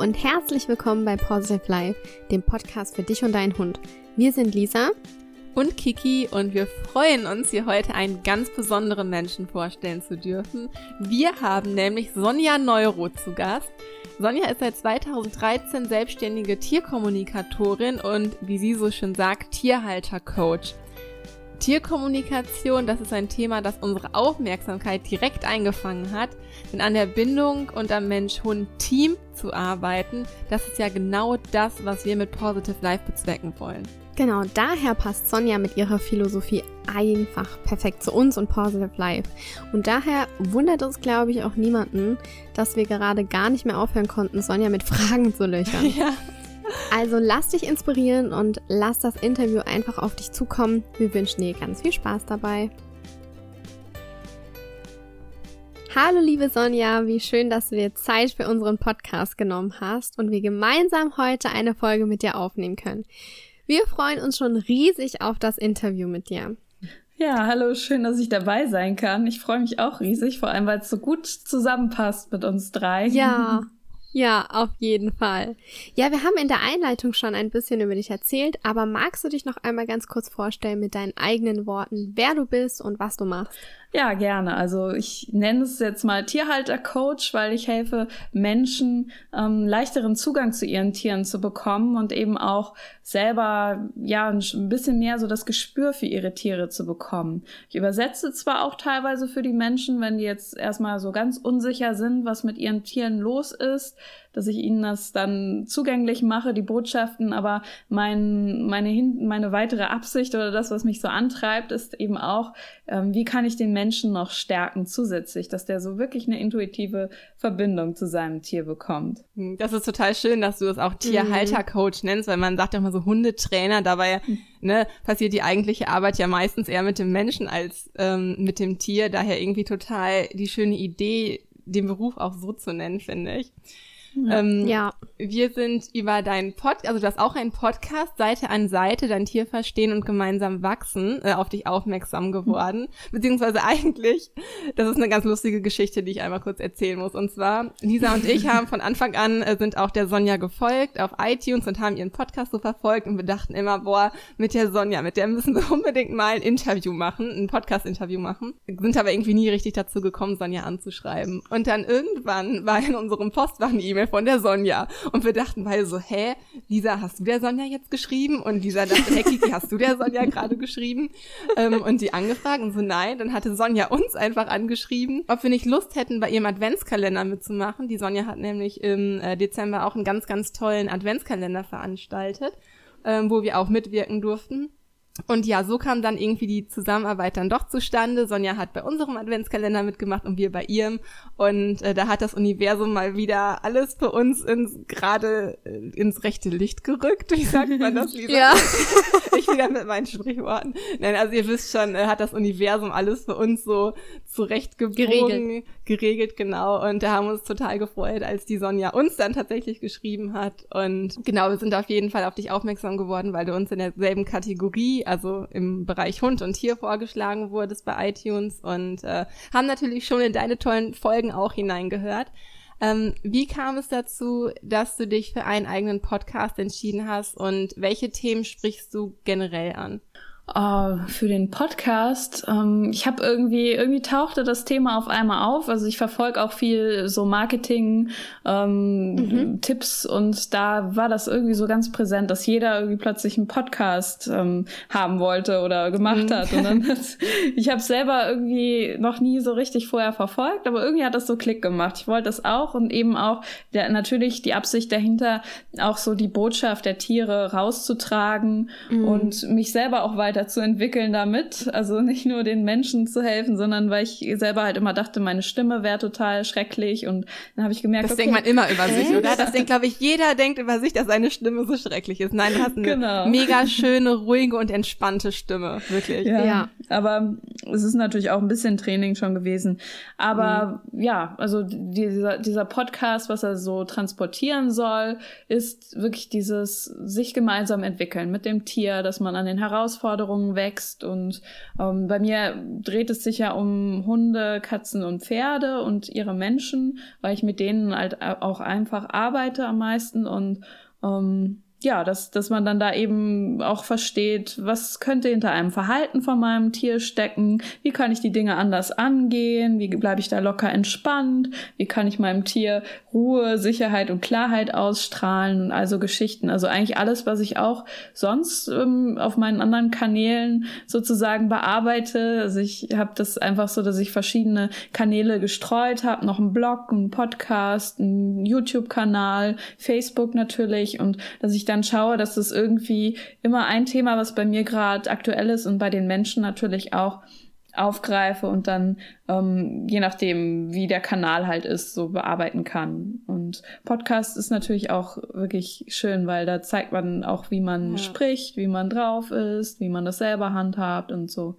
und herzlich willkommen bei Positive Life, dem Podcast für dich und deinen Hund. Wir sind Lisa und Kiki und wir freuen uns, hier heute einen ganz besonderen Menschen vorstellen zu dürfen. Wir haben nämlich Sonja Neuro zu Gast. Sonja ist seit 2013 selbstständige Tierkommunikatorin und, wie sie so schön sagt, Tierhaltercoach. Tierkommunikation, das ist ein Thema, das unsere Aufmerksamkeit direkt eingefangen hat. Denn an der Bindung und am Mensch-Hund-Team zu arbeiten, das ist ja genau das, was wir mit Positive Life bezwecken wollen. Genau, daher passt Sonja mit ihrer Philosophie einfach perfekt zu uns und Positive Life. Und daher wundert es, glaube ich, auch niemanden, dass wir gerade gar nicht mehr aufhören konnten, Sonja mit Fragen zu löchern. Ja. Also lass dich inspirieren und lass das Interview einfach auf dich zukommen. Wir wünschen dir ganz viel Spaß dabei. Hallo liebe Sonja, wie schön, dass du dir Zeit für unseren Podcast genommen hast und wir gemeinsam heute eine Folge mit dir aufnehmen können. Wir freuen uns schon riesig auf das Interview mit dir. Ja, hallo, schön, dass ich dabei sein kann. Ich freue mich auch riesig, vor allem weil es so gut zusammenpasst mit uns drei. Ja, Ja, auf jeden Fall. Ja, wir haben in der Einleitung schon ein bisschen über dich erzählt, aber magst du dich noch einmal ganz kurz vorstellen mit deinen eigenen Worten, wer du bist und was du machst? Ja, gerne. Also ich nenne es jetzt mal Tierhalter-Coach, weil ich helfe Menschen ähm, leichteren Zugang zu ihren Tieren zu bekommen und eben auch selber ja ein bisschen mehr so das Gespür für ihre Tiere zu bekommen. Ich übersetze zwar auch teilweise für die Menschen, wenn die jetzt erstmal so ganz unsicher sind, was mit ihren Tieren los ist, dass ich ihnen das dann zugänglich mache, die Botschaften, aber mein, meine, meine weitere Absicht oder das, was mich so antreibt, ist eben auch, ähm, wie kann ich den Menschen noch stärken zusätzlich, dass der so wirklich eine intuitive Verbindung zu seinem Tier bekommt. Hm, das ist total schön, dass du es auch Tierhaltercoach nennst, weil man sagt ja immer so Hundetrainer, dabei hm. ne, passiert die eigentliche Arbeit ja meistens eher mit dem Menschen als ähm, mit dem Tier. Daher irgendwie total die schöne Idee, den Beruf auch so zu nennen, finde ich. Ja. Ähm, ja. Wir sind über deinen Pod, also du hast auch einen Podcast, Seite an Seite, dein Tier verstehen und gemeinsam wachsen, äh, auf dich aufmerksam geworden. Mhm. Beziehungsweise eigentlich, das ist eine ganz lustige Geschichte, die ich einmal kurz erzählen muss. Und zwar, Lisa und ich haben von Anfang an, äh, sind auch der Sonja gefolgt auf iTunes und haben ihren Podcast so verfolgt und wir dachten immer, boah, mit der Sonja, mit der müssen wir unbedingt mal ein Interview machen, ein Podcast-Interview machen. Sind aber irgendwie nie richtig dazu gekommen, Sonja anzuschreiben. Und dann irgendwann war in unserem Postfach eine E-Mail von der Sonja. Und wir dachten beide so, hä, Lisa, hast du der Sonja jetzt geschrieben? Und Lisa dachte, hey Kiki, hast du der Sonja gerade geschrieben? Ähm, und die angefragt und so, nein. Dann hatte Sonja uns einfach angeschrieben, ob wir nicht Lust hätten, bei ihrem Adventskalender mitzumachen. Die Sonja hat nämlich im äh, Dezember auch einen ganz, ganz tollen Adventskalender veranstaltet, ähm, wo wir auch mitwirken durften. Und ja, so kam dann irgendwie die Zusammenarbeit dann doch zustande. Sonja hat bei unserem Adventskalender mitgemacht und wir bei ihrem. Und äh, da hat das Universum mal wieder alles für uns ins gerade äh, ins rechte Licht gerückt. Wie sagt man das, Lisa? ja. ich wieder mit meinen Sprichworten. Nein, also ihr wisst schon, äh, hat das Universum alles für uns so zurechtgebogen, geregelt. geregelt, genau. Und da haben wir uns total gefreut, als die Sonja uns dann tatsächlich geschrieben hat. Und genau, wir sind auf jeden Fall auf dich aufmerksam geworden, weil du uns in derselben Kategorie also im Bereich Hund und Tier vorgeschlagen wurdest bei iTunes und äh, haben natürlich schon in deine tollen Folgen auch hineingehört. Ähm, wie kam es dazu, dass du dich für einen eigenen Podcast entschieden hast und welche Themen sprichst du generell an? Oh, für den Podcast. Ähm, ich habe irgendwie, irgendwie tauchte das Thema auf einmal auf. Also ich verfolge auch viel so Marketing, ähm, mhm. Und da war das irgendwie so ganz präsent, dass jeder irgendwie plötzlich einen Podcast ähm, haben wollte oder gemacht mhm. hat. Und dann ich habe selber irgendwie noch nie so richtig vorher verfolgt, aber irgendwie hat das so Klick gemacht. Ich wollte das auch und eben auch der, natürlich die Absicht dahinter, auch so die Botschaft der Tiere rauszutragen mhm. und mich selber auch weiter weiterzuentwickeln damit. Also nicht nur den Menschen zu helfen, sondern weil ich selber halt immer dachte, meine Stimme wäre total schrecklich und dann habe ich gemerkt, das okay, denkt man immer über sich, oder? Das denkt, glaube ich, jeder denkt über sich, dass seine Stimme so schrecklich ist. Nein, du hast eine genau. mega schöne, ruhige und entspannte Stimme, wirklich. Ja, ja. aber es ist natürlich auch ein bisschen Training schon gewesen. Aber mhm. ja, also dieser, dieser Podcast, was er so transportieren soll, ist wirklich dieses sich gemeinsam entwickeln mit dem Tier, dass man an den Herausforderungen wächst. Und ähm, bei mir dreht es sich ja um Hunde, Katzen und Pferde und ihre Menschen, weil ich mit denen halt auch einfach arbeite am meisten und ähm, ja, dass, dass man dann da eben auch versteht, was könnte hinter einem Verhalten von meinem Tier stecken, wie kann ich die Dinge anders angehen, wie bleibe ich da locker entspannt, wie kann ich meinem Tier Ruhe, Sicherheit und Klarheit ausstrahlen? Und also Geschichten. Also eigentlich alles, was ich auch sonst ähm, auf meinen anderen Kanälen sozusagen bearbeite. Also ich habe das einfach so, dass ich verschiedene Kanäle gestreut habe, noch einen Blog, einen Podcast, einen YouTube-Kanal, Facebook natürlich. Und dass ich dann schaue, dass es irgendwie immer ein Thema, was bei mir gerade aktuell ist und bei den Menschen natürlich auch aufgreife und dann ähm, je nachdem, wie der Kanal halt ist, so bearbeiten kann. Und Podcast ist natürlich auch wirklich schön, weil da zeigt man auch, wie man ja. spricht, wie man drauf ist, wie man das selber handhabt und so.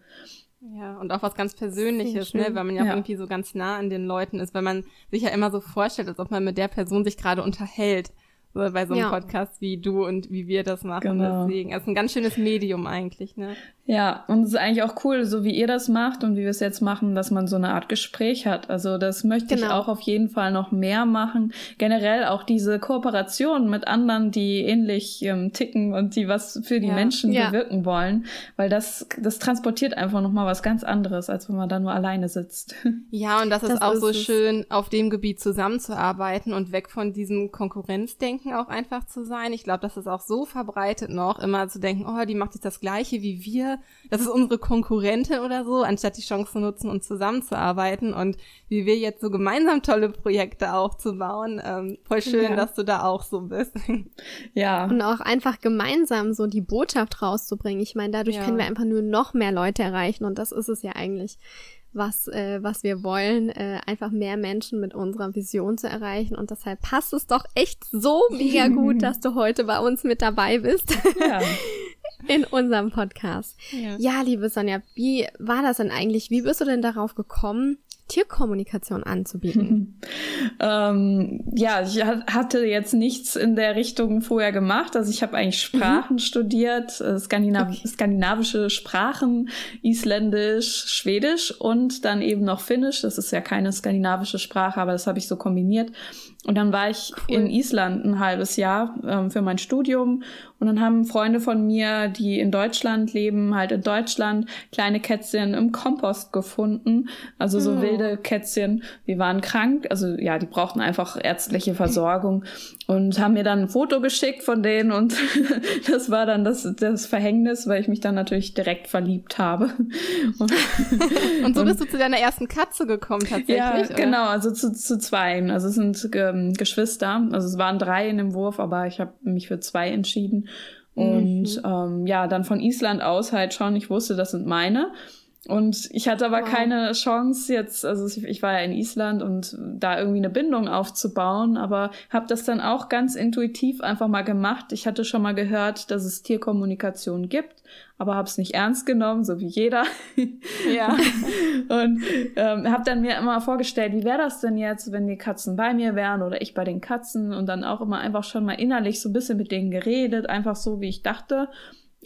Ja, und auch was ganz Persönliches, ne, weil man ja, ja, irgendwie so ganz nah an den Leuten ist, weil man sich ja immer so vorstellt, als ob man mit der Person sich gerade unterhält so bei so einem ja. Podcast wie du und wie wir das machen. Genau. Deswegen, es ist ein ganz schönes Medium eigentlich, ne? Ja, und es ist eigentlich auch cool, so wie ihr das macht und wie wir es jetzt machen, dass man so eine Art Gespräch hat. Also das möchte genau. ich auch auf jeden Fall noch mehr machen. Generell auch diese Kooperation mit anderen, die ähnlich ähm, ticken und die was für die ja. Menschen ja. bewirken wollen, weil das das transportiert einfach noch mal was ganz anderes, als wenn man da nur alleine sitzt. Ja, und das, das ist auch ist so schön, auf dem Gebiet zusammenzuarbeiten und weg von diesem Konkurrenzdenken auch einfach zu sein. Ich glaube, das ist auch so verbreitet noch, immer zu denken, oh, die macht jetzt das Gleiche wie wir das ist unsere Konkurrentin oder so, anstatt die Chance zu nutzen und zusammenzuarbeiten und wie wir jetzt so gemeinsam tolle Projekte aufzubauen. Ähm, voll schön, ja. dass du da auch so bist. Ja. Und auch einfach gemeinsam so die Botschaft rauszubringen. Ich meine, dadurch ja. können wir einfach nur noch mehr Leute erreichen und das ist es ja eigentlich was, äh, was wir wollen, äh, einfach mehr Menschen mit unserer Vision zu erreichen. Und deshalb passt es doch echt so mega gut, dass du heute bei uns mit dabei bist. Ja. in unserem Podcast. Ja. ja, liebe Sonja, wie war das denn eigentlich? Wie bist du denn darauf gekommen, Tierkommunikation anzubieten? ähm, ja, ich hatte jetzt nichts in der Richtung vorher gemacht. Also ich habe eigentlich Sprachen mhm. studiert, äh, Skandinav okay. skandinavische Sprachen, Isländisch, Schwedisch und dann eben noch Finnisch. Das ist ja keine skandinavische Sprache, aber das habe ich so kombiniert. Und dann war ich cool. in Island ein halbes Jahr ähm, für mein Studium. Und dann haben Freunde von mir, die in Deutschland leben, halt in Deutschland kleine Kätzchen im Kompost gefunden. Also so oh. wilde Kätzchen. Die waren krank. Also ja, die brauchten einfach ärztliche Versorgung. Und haben mir dann ein Foto geschickt von denen. Und das war dann das, das Verhängnis, weil ich mich dann natürlich direkt verliebt habe. Und, und so bist du zu deiner ersten Katze gekommen tatsächlich? Ja, oder? genau. Also zu, zu zweien. Also es sind ähm, Geschwister. Also es waren drei in dem Wurf, aber ich habe mich für zwei entschieden. Und mhm. ähm, ja, dann von Island aus halt schon, ich wusste, das sind meine. Und ich hatte aber wow. keine Chance jetzt, also ich war ja in Island und da irgendwie eine Bindung aufzubauen, aber habe das dann auch ganz intuitiv einfach mal gemacht. Ich hatte schon mal gehört, dass es Tierkommunikation gibt, aber habe es nicht ernst genommen, so wie jeder. Ja. und ähm, habe dann mir immer vorgestellt, wie wäre das denn jetzt, wenn die Katzen bei mir wären oder ich bei den Katzen und dann auch immer einfach schon mal innerlich so ein bisschen mit denen geredet, einfach so, wie ich dachte.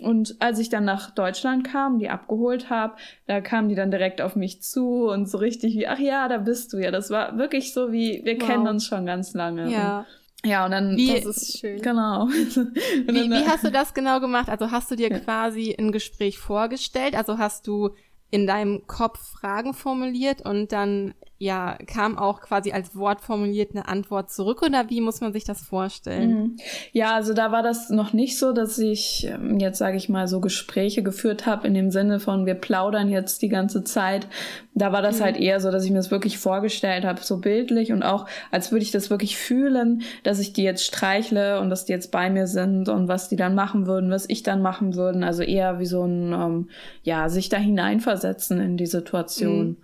Und als ich dann nach Deutschland kam, die abgeholt habe, da kamen die dann direkt auf mich zu und so richtig wie, ach ja, da bist du ja. Das war wirklich so wie, wir wow. kennen uns schon ganz lange. Ja. Und, ja, und dann. Wie, das ist schön. Genau. wie, dann, wie hast du das genau gemacht? Also hast du dir ja. quasi ein Gespräch vorgestellt? Also hast du in deinem Kopf Fragen formuliert und dann ja, kam auch quasi als Wort formuliert eine Antwort zurück oder wie muss man sich das vorstellen? Mhm. Ja, also da war das noch nicht so, dass ich ähm, jetzt sage ich mal so Gespräche geführt habe in dem Sinne von wir plaudern jetzt die ganze Zeit. Da war das mhm. halt eher so, dass ich mir das wirklich vorgestellt habe, so bildlich und auch als würde ich das wirklich fühlen, dass ich die jetzt streichle und dass die jetzt bei mir sind und was die dann machen würden, was ich dann machen würden. Also eher wie so ein ähm, ja sich da hineinversetzen in die Situation. Mhm.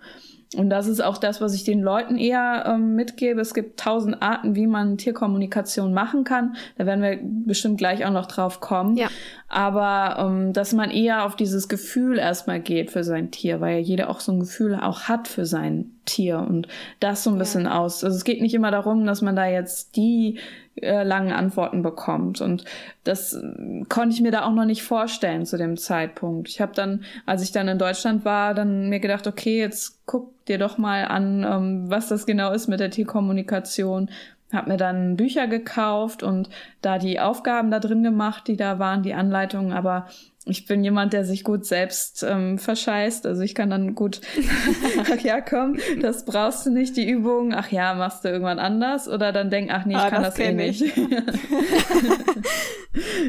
Und das ist auch das, was ich den Leuten eher ähm, mitgebe. Es gibt tausend Arten, wie man Tierkommunikation machen kann. Da werden wir bestimmt gleich auch noch drauf kommen. Ja. aber ähm, dass man eher auf dieses Gefühl erstmal geht für sein Tier, weil ja jeder auch so ein Gefühl auch hat für sein Tier und das so ein bisschen ja. aus. Also es geht nicht immer darum, dass man da jetzt die äh, langen Antworten bekommt und das äh, konnte ich mir da auch noch nicht vorstellen zu dem Zeitpunkt. Ich habe dann, als ich dann in Deutschland war, dann mir gedacht, okay, jetzt guck dir doch mal an, ähm, was das genau ist mit der Tierkommunikation habe mir dann Bücher gekauft und da die Aufgaben da drin gemacht, die da waren, die Anleitungen, aber ich bin jemand, der sich gut selbst ähm, verscheißt. Also ich kann dann gut, ach ja, komm, das brauchst du nicht, die Übung. Ach ja, machst du irgendwann anders. Oder dann denk, ach nee, ich ah, kann das, das eh nicht.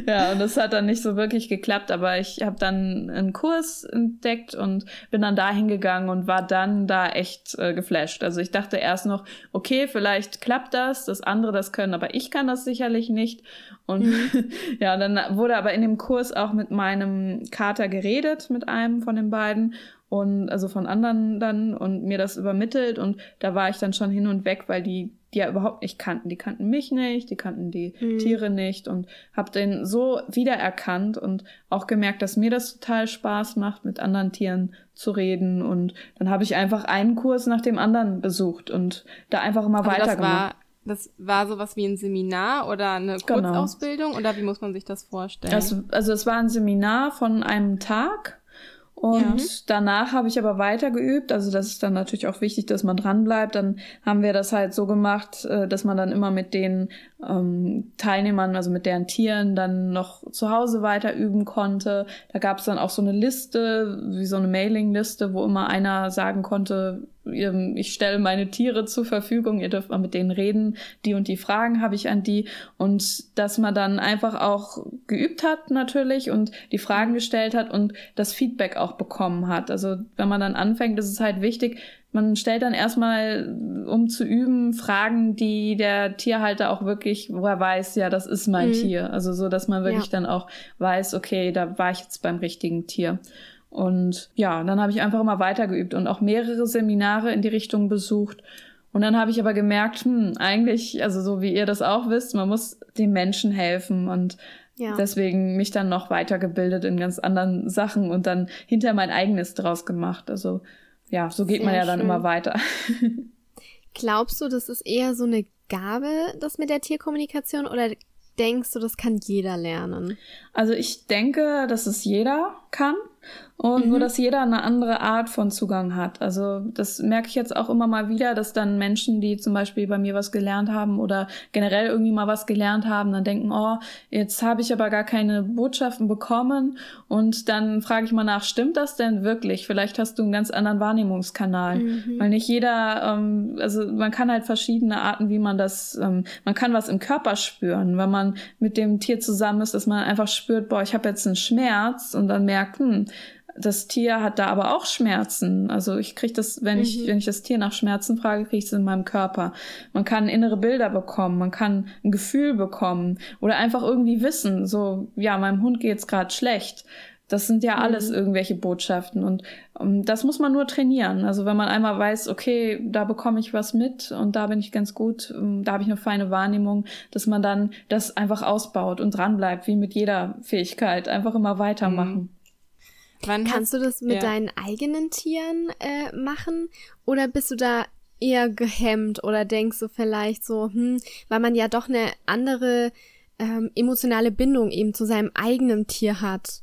ja, und das hat dann nicht so wirklich geklappt. Aber ich habe dann einen Kurs entdeckt und bin dann dahin gegangen und war dann da echt äh, geflasht. Also ich dachte erst noch, okay, vielleicht klappt das, das andere das können, aber ich kann das sicherlich nicht. Und mhm. ja, dann wurde aber in dem Kurs auch mit meinem Kater geredet, mit einem von den beiden und also von anderen dann und mir das übermittelt und da war ich dann schon hin und weg, weil die die ja überhaupt nicht kannten. Die kannten mich nicht, die kannten die mhm. Tiere nicht und habe den so wiedererkannt und auch gemerkt, dass mir das total Spaß macht, mit anderen Tieren zu reden und dann habe ich einfach einen Kurs nach dem anderen besucht und da einfach immer also weitergemacht. Das war sowas wie ein Seminar oder eine genau. Kurzausbildung genau. oder wie muss man sich das vorstellen? Also, also es war ein Seminar von einem Tag und ja. danach habe ich aber weiter geübt. Also das ist dann natürlich auch wichtig, dass man dran bleibt. Dann haben wir das halt so gemacht, äh, dass man dann immer mit den ähm, Teilnehmern, also mit deren Tieren, dann noch zu Hause weiter üben konnte. Da gab es dann auch so eine Liste, wie so eine Mailingliste, wo immer einer sagen konnte, ich stelle meine Tiere zur Verfügung, ihr dürft mal mit denen reden, die und die Fragen habe ich an die und dass man dann einfach auch geübt hat natürlich und die Fragen gestellt hat und das Feedback auch bekommen hat. Also wenn man dann anfängt, ist es halt wichtig, man stellt dann erstmal, um zu üben, Fragen, die der Tierhalter auch wirklich, wo er weiß, ja, das ist mein mhm. Tier. Also so, dass man wirklich ja. dann auch weiß, okay, da war ich jetzt beim richtigen Tier. Und ja, dann habe ich einfach immer weitergeübt und auch mehrere Seminare in die Richtung besucht. Und dann habe ich aber gemerkt, hm, eigentlich, also so wie ihr das auch wisst, man muss den Menschen helfen und ja. deswegen mich dann noch weitergebildet in ganz anderen Sachen und dann hinter mein eigenes draus gemacht. Also ja, so geht Sehr man ja dann immer weiter. Glaubst du, das ist eher so eine Gabe, das mit der Tierkommunikation, oder denkst du, das kann jeder lernen? Also ich denke, dass es jeder kann und mhm. nur, dass jeder eine andere Art von Zugang hat. Also das merke ich jetzt auch immer mal wieder, dass dann Menschen, die zum Beispiel bei mir was gelernt haben oder generell irgendwie mal was gelernt haben, dann denken, oh, jetzt habe ich aber gar keine Botschaften bekommen und dann frage ich mal nach, stimmt das denn wirklich? Vielleicht hast du einen ganz anderen Wahrnehmungskanal, mhm. weil nicht jeder, ähm, also man kann halt verschiedene Arten, wie man das, ähm, man kann was im Körper spüren, wenn man mit dem Tier zusammen ist, dass man einfach spürt, boah, ich habe jetzt einen Schmerz und dann merkt, hm, das Tier hat da aber auch Schmerzen. Also ich kriege das, wenn ich, mhm. wenn ich das Tier nach Schmerzen frage, kriege ich es in meinem Körper. Man kann innere Bilder bekommen, man kann ein Gefühl bekommen oder einfach irgendwie wissen, so, ja, meinem Hund geht's gerade schlecht. Das sind ja alles mhm. irgendwelche Botschaften und um, ähm, das muss man nur trainieren. Also wenn man einmal weiß, okay, da bekomme ich was mit und da bin ich ganz gut, um, ähm, da habe ich eine feine Wahrnehmung, dass man dann das einfach ausbaut und dranbleibt, wie mit jeder Fähigkeit, einfach immer weitermachen. Mhm. Wann Kannst du das mit ja. deinen eigenen Tieren äh, machen oder bist du da eher gehemmt oder denkst du vielleicht so, hm, weil man ja doch eine andere ähm, emotionale Bindung eben zu seinem eigenen Tier hat?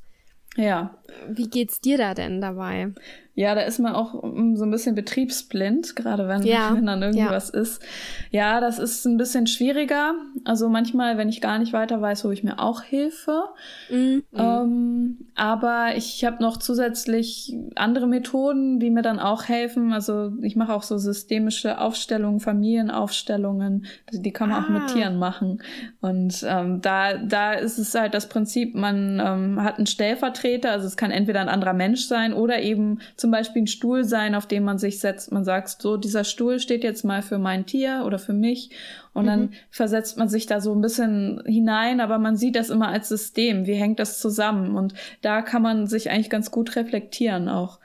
Ja. Wie geht's dir da denn dabei? Ja, da ist man auch mm, so ein bisschen betriebsblind, gerade wenn, ja. wenn dann irgendwas ja. ist. Ja, das ist ein bisschen schwieriger. Also manchmal, wenn ich gar nicht weiter weiß, hole ich mir auch Hilfe. Mhm. Ähm, aber ich habe noch zusätzlich andere Methoden, die mir dann auch helfen. Also ich mache auch so systemische Aufstellungen, Familienaufstellungen. Die kann man ah. auch mit ah. Tieren machen. Und ähm, da, da ist es halt das Prinzip, man ähm, hat einen Stellvertreter, also es kann entweder ein anderer Mensch sein oder eben zum Beispiel ein Stuhl sein, auf dem man sich setzt. Man sagt, so, dieser Stuhl steht jetzt mal für mein Tier oder für mich. Und mhm. dann versetzt man sich da so ein bisschen hinein, aber man sieht das immer als System. Wie hängt das zusammen? Und da kann man sich eigentlich ganz gut reflektieren auch.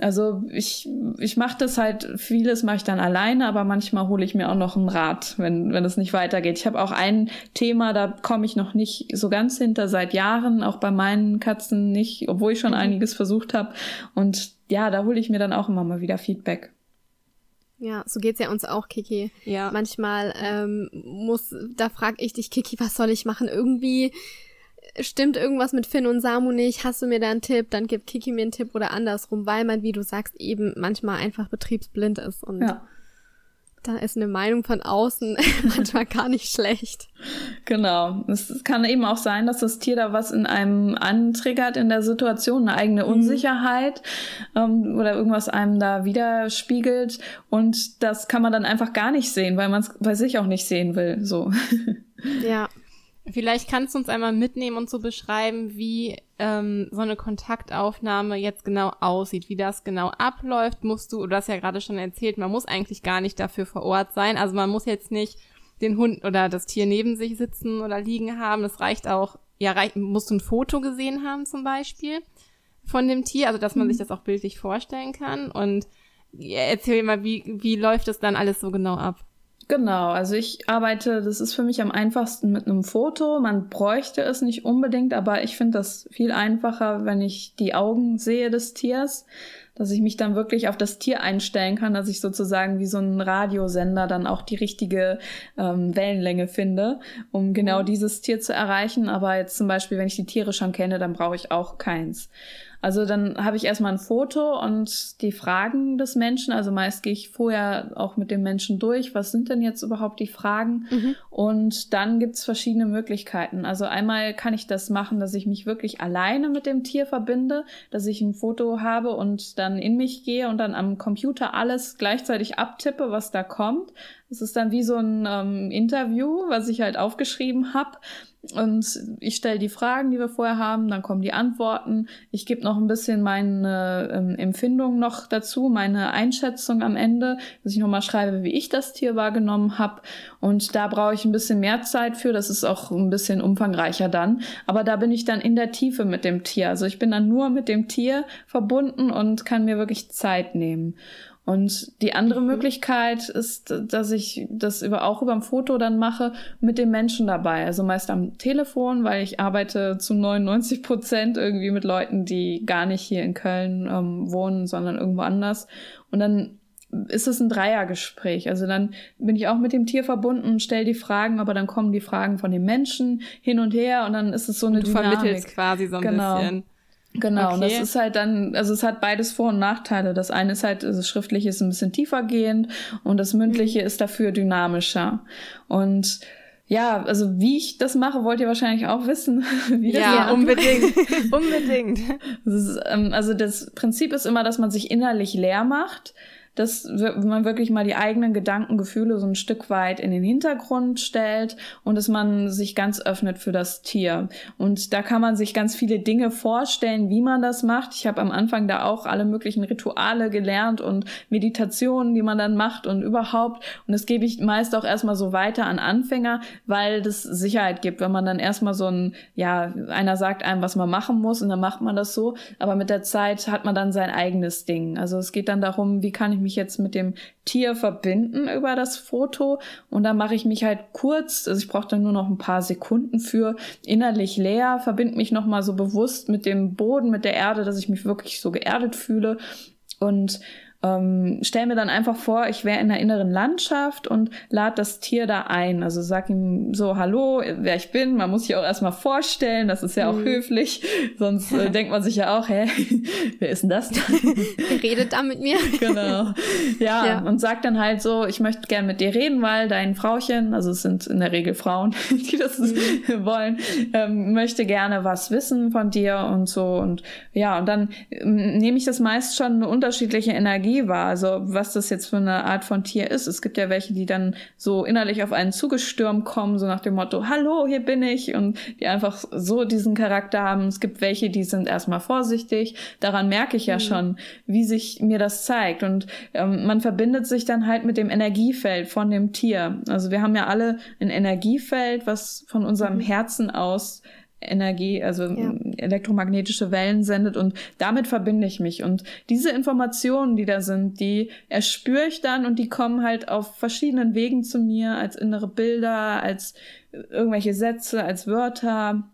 Also ich, ich mache das halt, vieles mache ich dann alleine, aber manchmal hole ich mir auch noch einen Rat, wenn, wenn es nicht weitergeht. Ich habe auch ein Thema, da komme ich noch nicht so ganz hinter seit Jahren, auch bei meinen Katzen nicht, obwohl ich schon mhm. einiges versucht habe. Und ja, da hole ich mir dann auch immer mal wieder Feedback. Ja, so geht's ja uns auch, Kiki. Ja. Manchmal ähm, muss, da frag ich dich, Kiki, was soll ich machen? Irgendwie stimmt irgendwas mit Finn und Samu nicht, hast du mir da einen Tipp, dann gibt Kiki mir einen Tipp oder andersrum, weil man, wie du sagst, eben manchmal einfach betriebsblind ist und ja. da ist eine Meinung von außen manchmal gar nicht schlecht. Genau. Es kann eben auch sein, dass das Tier da was in einem antriggert in der Situation, eine eigene mhm. Unsicherheit ähm, oder irgendwas einem da widerspiegelt und das kann man dann einfach gar nicht sehen, weil man es bei sich auch nicht sehen will. So. Ja. Vielleicht kannst du uns einmal mitnehmen und so beschreiben, wie ähm, so eine Kontaktaufnahme jetzt genau aussieht, wie das genau abläuft. Musst du, du hast ja gerade schon erzählt, man muss eigentlich gar nicht dafür vor Ort sein. Also man muss jetzt nicht den Hund oder das Tier neben sich sitzen oder liegen haben. Es reicht auch, ja, reich, musst du ein Foto gesehen haben zum Beispiel von dem Tier, also dass man mhm. sich das auch bildlich vorstellen kann. Und erzähl mal, wie, wie läuft das dann alles so genau ab? Genau, also ich arbeite, das ist für mich am einfachsten mit einem Foto. Man bräuchte es nicht unbedingt, aber ich finde das viel einfacher, wenn ich die Augen sehe des Tiers, dass ich mich dann wirklich auf das Tier einstellen kann, dass ich sozusagen wie so ein Radiosender dann auch die richtige ähm, Wellenlänge finde, um genau mhm. dieses Tier zu erreichen. Aber jetzt zum Beispiel, wenn ich die Tiere schon kenne, dann brauche ich auch keins. Also dann habe ich erstmal ein Foto und die Fragen des Menschen. Also meist gehe ich vorher auch mit dem Menschen durch. Was sind denn jetzt überhaupt die Fragen? Mhm. Und dann gibt es verschiedene Möglichkeiten. Also einmal kann ich das machen, dass ich mich wirklich alleine mit dem Tier verbinde, dass ich ein Foto habe und dann in mich gehe und dann am Computer alles gleichzeitig abtippe, was da kommt. Das ist dann wie so ein ähm, Interview, was ich halt aufgeschrieben habe. Und ich stelle die Fragen, die wir vorher haben, dann kommen die Antworten. Ich gebe noch ein bisschen meine ähm, Empfindung noch dazu, meine Einschätzung am Ende, dass ich nochmal schreibe, wie ich das Tier wahrgenommen habe. Und da brauche ich ein bisschen mehr Zeit für. Das ist auch ein bisschen umfangreicher dann. Aber da bin ich dann in der Tiefe mit dem Tier. Also ich bin dann nur mit dem Tier verbunden und kann mir wirklich Zeit nehmen. Und die andere mhm. Möglichkeit ist, dass ich das über, auch über ein Foto dann mache mit dem Menschen dabei. Also meist am Telefon, weil ich arbeite zu 99 Prozent irgendwie mit Leuten, die gar nicht hier in Köln ähm, wohnen, sondern irgendwo anders. Und dann ist es ein Dreiergespräch. Also dann bin ich auch mit dem Tier verbunden und stelle die Fragen, aber dann kommen die Fragen von dem Menschen hin und her und dann ist es so eine du Dynamik. vermittelst quasi so ein genau. bisschen. Genau, okay. und das ist halt dann, also es hat beides Vor- und Nachteile. Das eine ist halt, also das Schriftliche ist ein bisschen tiefer gehend und das Mündliche mhm. ist dafür dynamischer. Und ja, also wie ich das mache, wollt ihr wahrscheinlich auch wissen. Wie das ja, unbedingt. unbedingt. Das ist, ähm, also das Prinzip ist immer, dass man sich innerlich leer macht dass man wirklich mal die eigenen Gedanken, Gefühle so ein Stück weit in den Hintergrund stellt und dass man sich ganz öffnet für das Tier. Und da kann man sich ganz viele Dinge vorstellen, wie man das macht. Ich habe am Anfang da auch alle möglichen Rituale gelernt und Meditationen, die man dann macht und überhaupt. Und das gebe ich meist auch erstmal so weiter an Anfänger, weil das Sicherheit gibt, wenn man dann erstmal so ein, ja, einer sagt einem, was man machen muss und dann macht man das so. Aber mit der Zeit hat man dann sein eigenes Ding. Also es geht dann darum, wie kann ich mich jetzt mit dem Tier verbinden über das Foto. Und dann mache ich mich halt kurz, also ich brauche dann nur noch ein paar Sekunden für innerlich leer, verbinde mich nochmal so bewusst mit dem Boden, mit der Erde, dass ich mich wirklich so geerdet fühle. Und ähm, stell mir dann einfach vor, ich wäre in der inneren Landschaft und lade das Tier da ein. Also sag ihm so, hallo, wer ich bin. Man muss sich auch erstmal vorstellen, das ist ja auch mhm. höflich. Sonst äh, denkt man sich ja auch, hä, wer ist denn das? Redet da mit mir? genau. Ja, ja, und sagt dann halt so, ich möchte gern mit dir reden, weil dein Frauchen, also es sind in der Regel Frauen, die das mhm. wollen, ähm, möchte gerne was wissen von dir und so. Und ja, und dann ähm, nehme ich das meist schon eine unterschiedliche Energie Energie war. Also was das jetzt für eine Art von Tier ist. Es gibt ja welche, die dann so innerlich auf einen zugestürmt kommen, so nach dem Motto, hallo, hier bin ich. Und die einfach so diesen Charakter haben. Es gibt welche, die sind erstmal vorsichtig. Daran merke ich ja mhm. schon, wie sich mir das zeigt. Und ähm, man verbindet sich dann halt mit dem Energiefeld von dem Tier. Also wir haben ja alle ein Energiefeld, was von unserem mhm. Herzen aus Energie, also ja. elektromagnetische Wellen sendet und damit verbinde ich mich. Und diese Informationen, die da sind, die erspüre ich dann und die kommen halt auf verschiedenen Wegen zu mir als innere Bilder, als irgendwelche Sätze, als Wörter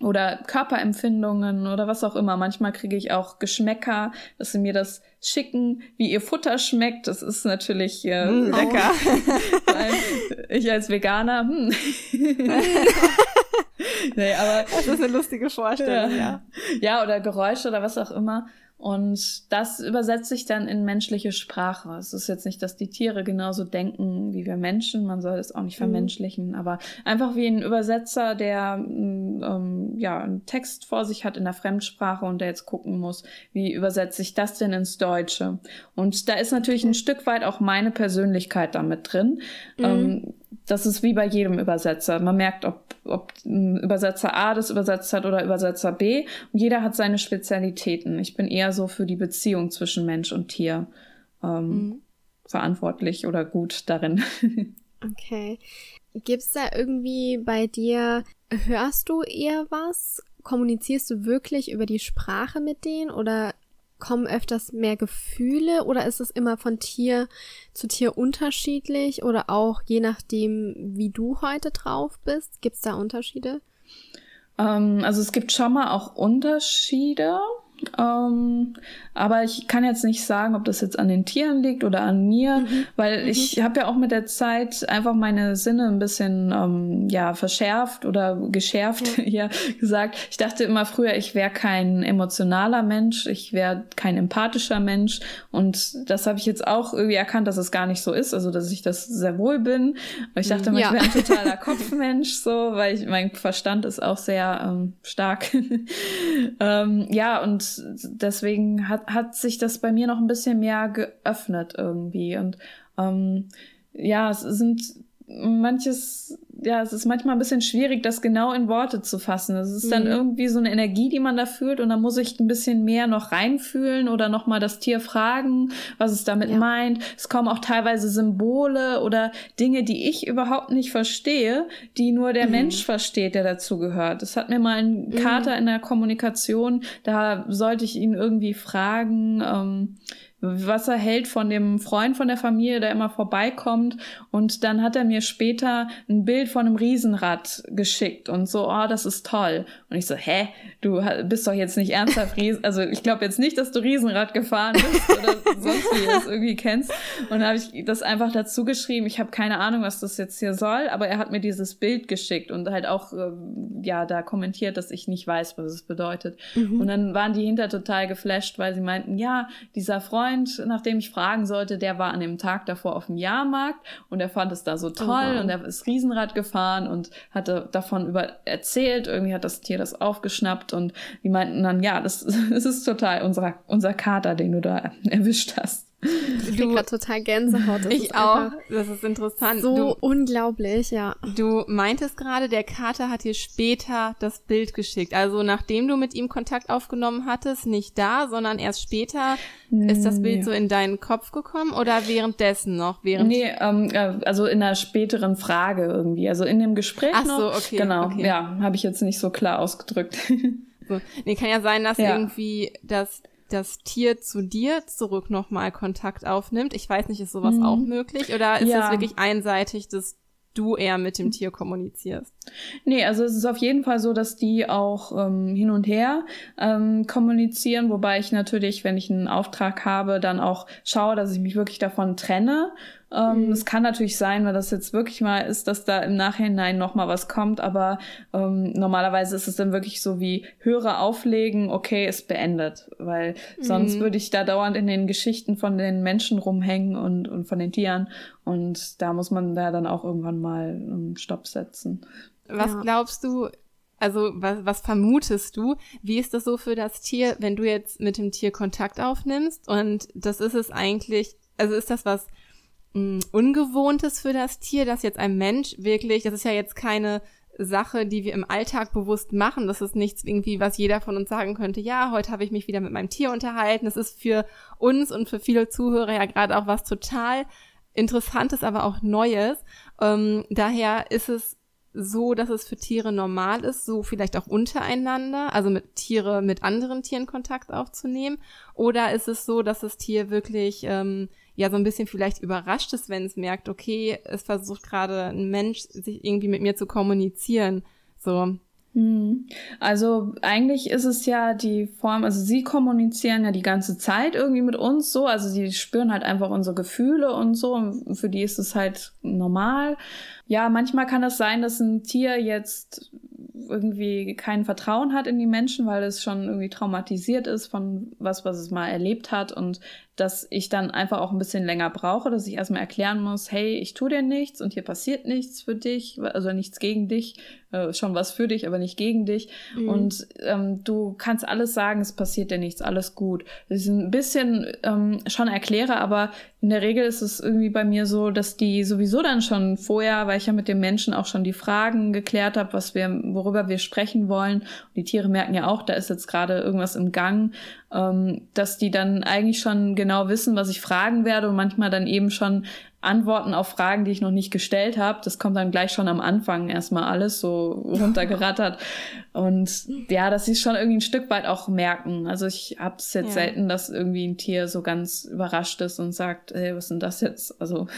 oder Körperempfindungen oder was auch immer. Manchmal kriege ich auch Geschmäcker, dass sie mir das schicken, wie ihr Futter schmeckt. Das ist natürlich äh, mm, lecker. ich als Veganer, hm. nee, aber das ist eine lustige Vorstellung, ja. Ja, ja oder Geräusche oder was auch immer. Und das übersetze ich dann in menschliche Sprache. Es ist jetzt nicht, dass die Tiere genauso denken wie wir Menschen. Man soll es auch nicht mhm. vermenschlichen, mhm. aber einfach wie ein Übersetzer, der mm, ähm, ja einen Text vor sich hat in der Fremdsprache und der jetzt gucken muss, wie übersetze ich das denn ins Deutsche. Und da ist natürlich ein Stück weit auch meine Persönlichkeit damit drin. Mhm. Ähm, das ist wie bei jedem Übersetzer. Man merkt, ob, ob Übersetzer A das übersetzt hat oder Übersetzer B. Und jeder hat seine Spezialitäten. Ich bin eher so für die Beziehung zwischen Mensch und Tier ähm, mhm. verantwortlich oder gut darin. okay. Gibt's da irgendwie bei dir, hörst du eher was? Kommunizierst du wirklich über die Sprache mit denen oder kommen öfters mehr Gefühle oder ist es immer von Tier zu Tier unterschiedlich oder auch je nachdem, wie du heute drauf bist? Gibt es da Unterschiede? Ähm, also es gibt schon mal auch Unterschiede. Ähm, aber ich kann jetzt nicht sagen, ob das jetzt an den Tieren liegt oder an mir, mhm. weil mhm. ich habe ja auch mit der Zeit einfach meine Sinne ein bisschen ähm, ja verschärft oder geschärft mhm. hier gesagt. Ich dachte immer früher, ich wäre kein emotionaler Mensch, ich wäre kein empathischer Mensch und das habe ich jetzt auch irgendwie erkannt, dass es gar nicht so ist, also dass ich das sehr wohl bin. Und ich dachte immer, ja. ich wäre ein totaler Kopfmensch, so, weil ich, mein Verstand ist auch sehr ähm, stark. ähm, ja und deswegen hat, hat sich das bei mir noch ein bisschen mehr geöffnet irgendwie. Und ähm, ja, es sind manches, ja, es ist manchmal ein bisschen schwierig, das genau in Worte zu fassen. Es ist dann mhm. irgendwie so eine Energie, die man da fühlt und da muss ich ein bisschen mehr noch reinfühlen oder nochmal das Tier fragen, was es damit ja. meint. Es kommen auch teilweise Symbole oder Dinge, die ich überhaupt nicht verstehe, die nur der mhm. Mensch versteht, der dazu gehört. Das hat mir mal ein mhm. Kater mhm. in der Kommunikation, da sollte ich ihn irgendwie fragen, ähm, was er hält von dem Freund von der Familie, der immer vorbeikommt. Und dann hat er mir später ein Bild von einem Riesenrad geschickt und so, oh, das ist toll. Und ich so, hä, du bist doch jetzt nicht ernsthaft Riesen, also ich glaube jetzt nicht, dass du Riesenrad gefahren bist oder sonst wie du das irgendwie kennst. Und dann habe ich das einfach dazu geschrieben. Ich habe keine Ahnung, was das jetzt hier soll, aber er hat mir dieses Bild geschickt und halt auch, äh, ja, da kommentiert, dass ich nicht weiß, was es bedeutet. Mhm. Und dann waren die hinter total geflasht, weil sie meinten, ja, dieser Freund, Freund, nach dem ich fragen sollte, der war an dem Tag davor auf dem Jahrmarkt und er fand es da so oh toll oh, und er ist Riesenrad gefahren und hatte davon über erzählt. Irgendwie hat das Tier das aufgeschnappt und die meinten dann, ja, das, das ist total unser, unser Kater, den du da erwischt hast. Ich krieg grad total Gänsehaut. Das ich auch. Das ist interessant. So du, unglaublich, ja. Du meintest gerade, der Kater hat dir später das Bild geschickt. Also nachdem du mit ihm Kontakt aufgenommen hattest, nicht da, sondern erst später ist das Bild nee. so in deinen Kopf gekommen oder währenddessen noch? Während nee, ähm, äh, also in einer späteren Frage irgendwie. Also in dem Gespräch Ach so, okay. Genau, okay. ja, habe ich jetzt nicht so klar ausgedrückt. so. Nee, kann ja sein, dass ja. irgendwie das das Tier zu dir zurück nochmal Kontakt aufnimmt. Ich weiß nicht, ist sowas mhm. auch möglich oder ist ja. es wirklich einseitig, dass du eher mit dem Tier kommunizierst? Nee, also es ist auf jeden Fall so, dass die auch ähm, hin und her ähm, kommunizieren, wobei ich natürlich, wenn ich einen Auftrag habe, dann auch schaue, dass ich mich wirklich davon trenne ähm, mhm. Es kann natürlich sein, wenn das jetzt wirklich mal ist, dass da im Nachhinein noch mal was kommt, aber ähm, normalerweise ist es dann wirklich so wie Hörer auflegen, okay, ist beendet, weil sonst mhm. würde ich da dauernd in den Geschichten von den Menschen rumhängen und, und von den Tieren und da muss man da dann auch irgendwann mal einen Stopp setzen. Was ja. glaubst du, also was, was vermutest du? Wie ist das so für das Tier, wenn du jetzt mit dem Tier Kontakt aufnimmst? Und das ist es eigentlich, also ist das was Ungewohntes für das Tier, dass jetzt ein Mensch wirklich, das ist ja jetzt keine Sache, die wir im Alltag bewusst machen. Das ist nichts irgendwie, was jeder von uns sagen könnte, ja, heute habe ich mich wieder mit meinem Tier unterhalten. Das ist für uns und für viele Zuhörer ja gerade auch was total Interessantes, aber auch Neues. Ähm, daher ist es so, dass es für Tiere normal ist, so vielleicht auch untereinander, also mit Tiere mit anderen Tieren Kontakt aufzunehmen? Oder ist es so, dass das Tier wirklich ähm, ja so ein bisschen vielleicht überrascht ist, wenn es merkt, okay, es versucht gerade ein Mensch sich irgendwie mit mir zu kommunizieren. So. Also eigentlich ist es ja die Form, also sie kommunizieren ja die ganze Zeit irgendwie mit uns so, also sie spüren halt einfach unsere Gefühle und so. Und für die ist es halt normal. Ja, manchmal kann es sein, dass ein Tier jetzt irgendwie kein Vertrauen hat in die Menschen, weil es schon irgendwie traumatisiert ist von was, was es mal erlebt hat. Und dass ich dann einfach auch ein bisschen länger brauche, dass ich erstmal erklären muss, hey, ich tue dir nichts und hier passiert nichts für dich, also nichts gegen dich, äh, schon was für dich, aber nicht gegen dich. Mhm. Und ähm, du kannst alles sagen, es passiert dir nichts, alles gut. Das ist ein bisschen ähm, schon erkläre, aber in der Regel ist es irgendwie bei mir so, dass die sowieso dann schon vorher, weil ich ja mit dem Menschen auch schon die Fragen geklärt habe, was wir, worüber wir sprechen wollen. Und die Tiere merken ja auch, da ist jetzt gerade irgendwas im Gang ähm, dass die dann eigentlich schon genau wissen, was ich fragen werde und manchmal dann eben schon Antworten auf Fragen, die ich noch nicht gestellt habe. Das kommt dann gleich schon am Anfang erstmal alles so runtergerattert. Und ja, dass sie es schon irgendwie ein Stück weit auch merken. Also ich habe es jetzt ja. selten, dass irgendwie ein Tier so ganz überrascht ist und sagt, hey, was ist denn das jetzt? Also.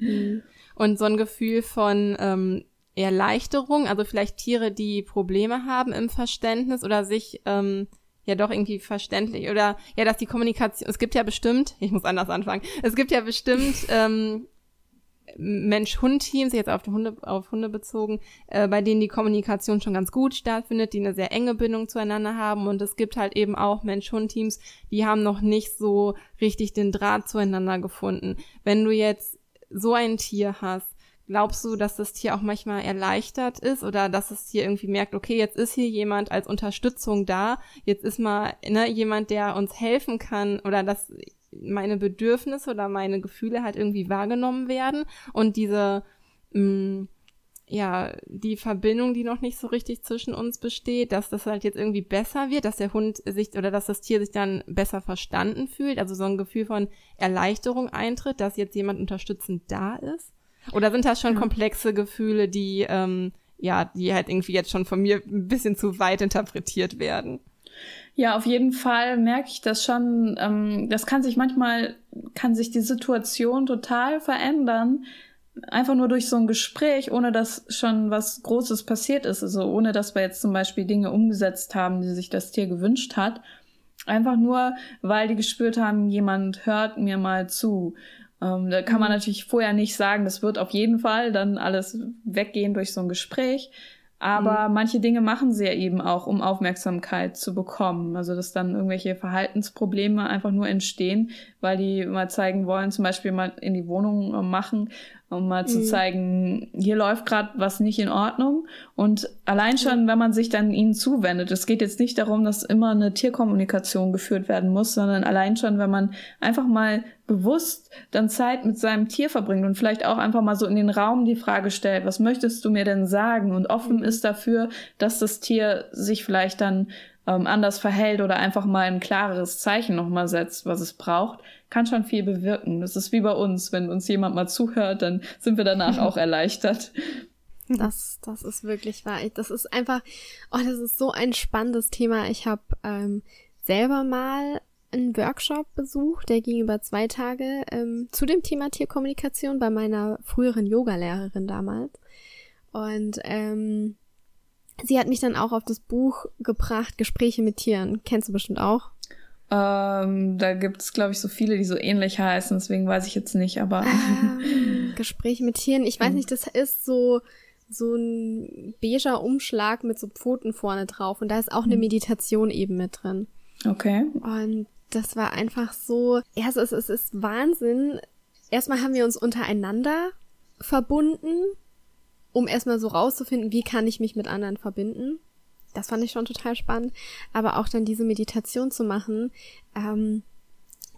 Mhm. und so ein Gefühl von ähm, Erleichterung, also vielleicht Tiere, die Probleme haben im Verständnis oder sich ähm, ja doch irgendwie verständlich oder ja, dass die Kommunikation, es gibt ja bestimmt, ich muss anders anfangen, es gibt ja bestimmt ähm, Mensch-Hund-Teams, jetzt auf Hunde, auf Hunde bezogen, äh, bei denen die Kommunikation schon ganz gut stattfindet, die eine sehr enge Bindung zueinander haben. Und es gibt halt eben auch Mensch-Hund-Teams, die haben noch nicht so richtig den Draht zueinander gefunden. Wenn du jetzt so ein Tier hast, Glaubst du, dass das Tier auch manchmal erleichtert ist oder dass das Tier irgendwie merkt, okay, jetzt ist hier jemand als Unterstützung da, jetzt ist mal ne, jemand, der uns helfen kann oder dass meine Bedürfnisse oder meine Gefühle halt irgendwie wahrgenommen werden und diese mh, mm, ja, die Verbindung, die noch nicht so richtig zwischen uns besteht, dass das halt jetzt irgendwie besser wird, dass der Hund sich oder dass das Tier sich dann besser verstanden fühlt, also so ein Gefühl von Erleichterung eintritt, dass jetzt jemand unterstützend da ist? Oder sind das schon komplexe Gefühle, die, ähm, ja, die halt irgendwie jetzt schon von mir ein bisschen zu weit interpretiert werden? Ja, auf jeden Fall merke ich das schon. Ähm, das kann sich manchmal, kann sich die Situation total verändern. Einfach nur durch so ein Gespräch, ohne dass schon was Großes passiert ist. Also ohne dass wir jetzt zum Beispiel Dinge umgesetzt haben, die sich das Tier gewünscht hat. Einfach nur, weil die gespürt haben, jemand hört mir mal zu. Ähm, da kann man mhm. natürlich vorher nicht sagen, das wird auf jeden Fall dann alles weggehen durch so ein Gespräch. Aber mhm. manche Dinge machen sie ja eben auch, um Aufmerksamkeit zu bekommen. Also, dass dann irgendwelche Verhaltensprobleme einfach nur entstehen, weil die mal zeigen wollen, zum Beispiel mal in die Wohnung äh, machen um mal zu mhm. zeigen, hier läuft gerade was nicht in Ordnung. Und allein schon, wenn man sich dann ihnen zuwendet, es geht jetzt nicht darum, dass immer eine Tierkommunikation geführt werden muss, sondern allein schon, wenn man einfach mal bewusst dann Zeit mit seinem Tier verbringt und vielleicht auch einfach mal so in den Raum die Frage stellt, was möchtest du mir denn sagen? Und offen mhm. ist dafür, dass das Tier sich vielleicht dann ähm, anders verhält oder einfach mal ein klareres Zeichen nochmal setzt, was es braucht, kann schon viel bewirken. Das ist wie bei uns. Wenn uns jemand mal zuhört, dann sind wir danach auch erleichtert. Das, das ist wirklich wahr. Das ist einfach, oh, das ist so ein spannendes Thema. Ich habe ähm, selber mal einen Workshop besucht, der ging über zwei Tage ähm, zu dem Thema Tierkommunikation bei meiner früheren Yogalehrerin damals. Und ähm, sie hat mich dann auch auf das Buch gebracht, Gespräche mit Tieren. Kennst du bestimmt auch. Ähm, da gibt es, glaube ich, so viele, die so ähnlich heißen, deswegen weiß ich jetzt nicht, aber. Ähm, Gespräche mit Tieren, ich weiß nicht, das ist so, so ein beiger Umschlag mit so Pfoten vorne drauf und da ist auch eine mhm. Meditation eben mit drin. Okay. Und das war einfach so, ja, es ist, es ist Wahnsinn. Erstmal haben wir uns untereinander verbunden, um erstmal so rauszufinden, wie kann ich mich mit anderen verbinden. Das fand ich schon total spannend. Aber auch dann diese Meditation zu machen, ähm,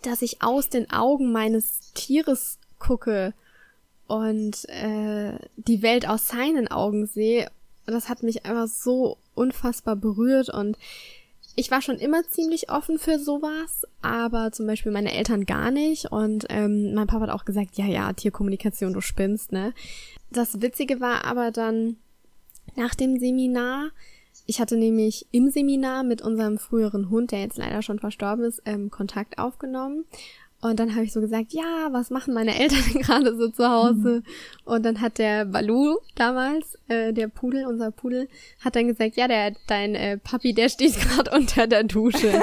dass ich aus den Augen meines Tieres gucke und äh, die Welt aus seinen Augen sehe. Das hat mich einfach so unfassbar berührt und ich war schon immer ziemlich offen für sowas, aber zum Beispiel meine Eltern gar nicht. Und ähm, mein Papa hat auch gesagt, ja, ja, Tierkommunikation, du spinnst, ne? Das Witzige war aber dann, nach dem Seminar. Ich hatte nämlich im Seminar mit unserem früheren Hund, der jetzt leider schon verstorben ist, ähm, Kontakt aufgenommen. Und dann habe ich so gesagt, ja, was machen meine Eltern gerade so zu Hause? Mhm. Und dann hat der Balu damals, äh, der Pudel, unser Pudel, hat dann gesagt, ja, der dein äh, Papi, der steht gerade unter der Dusche.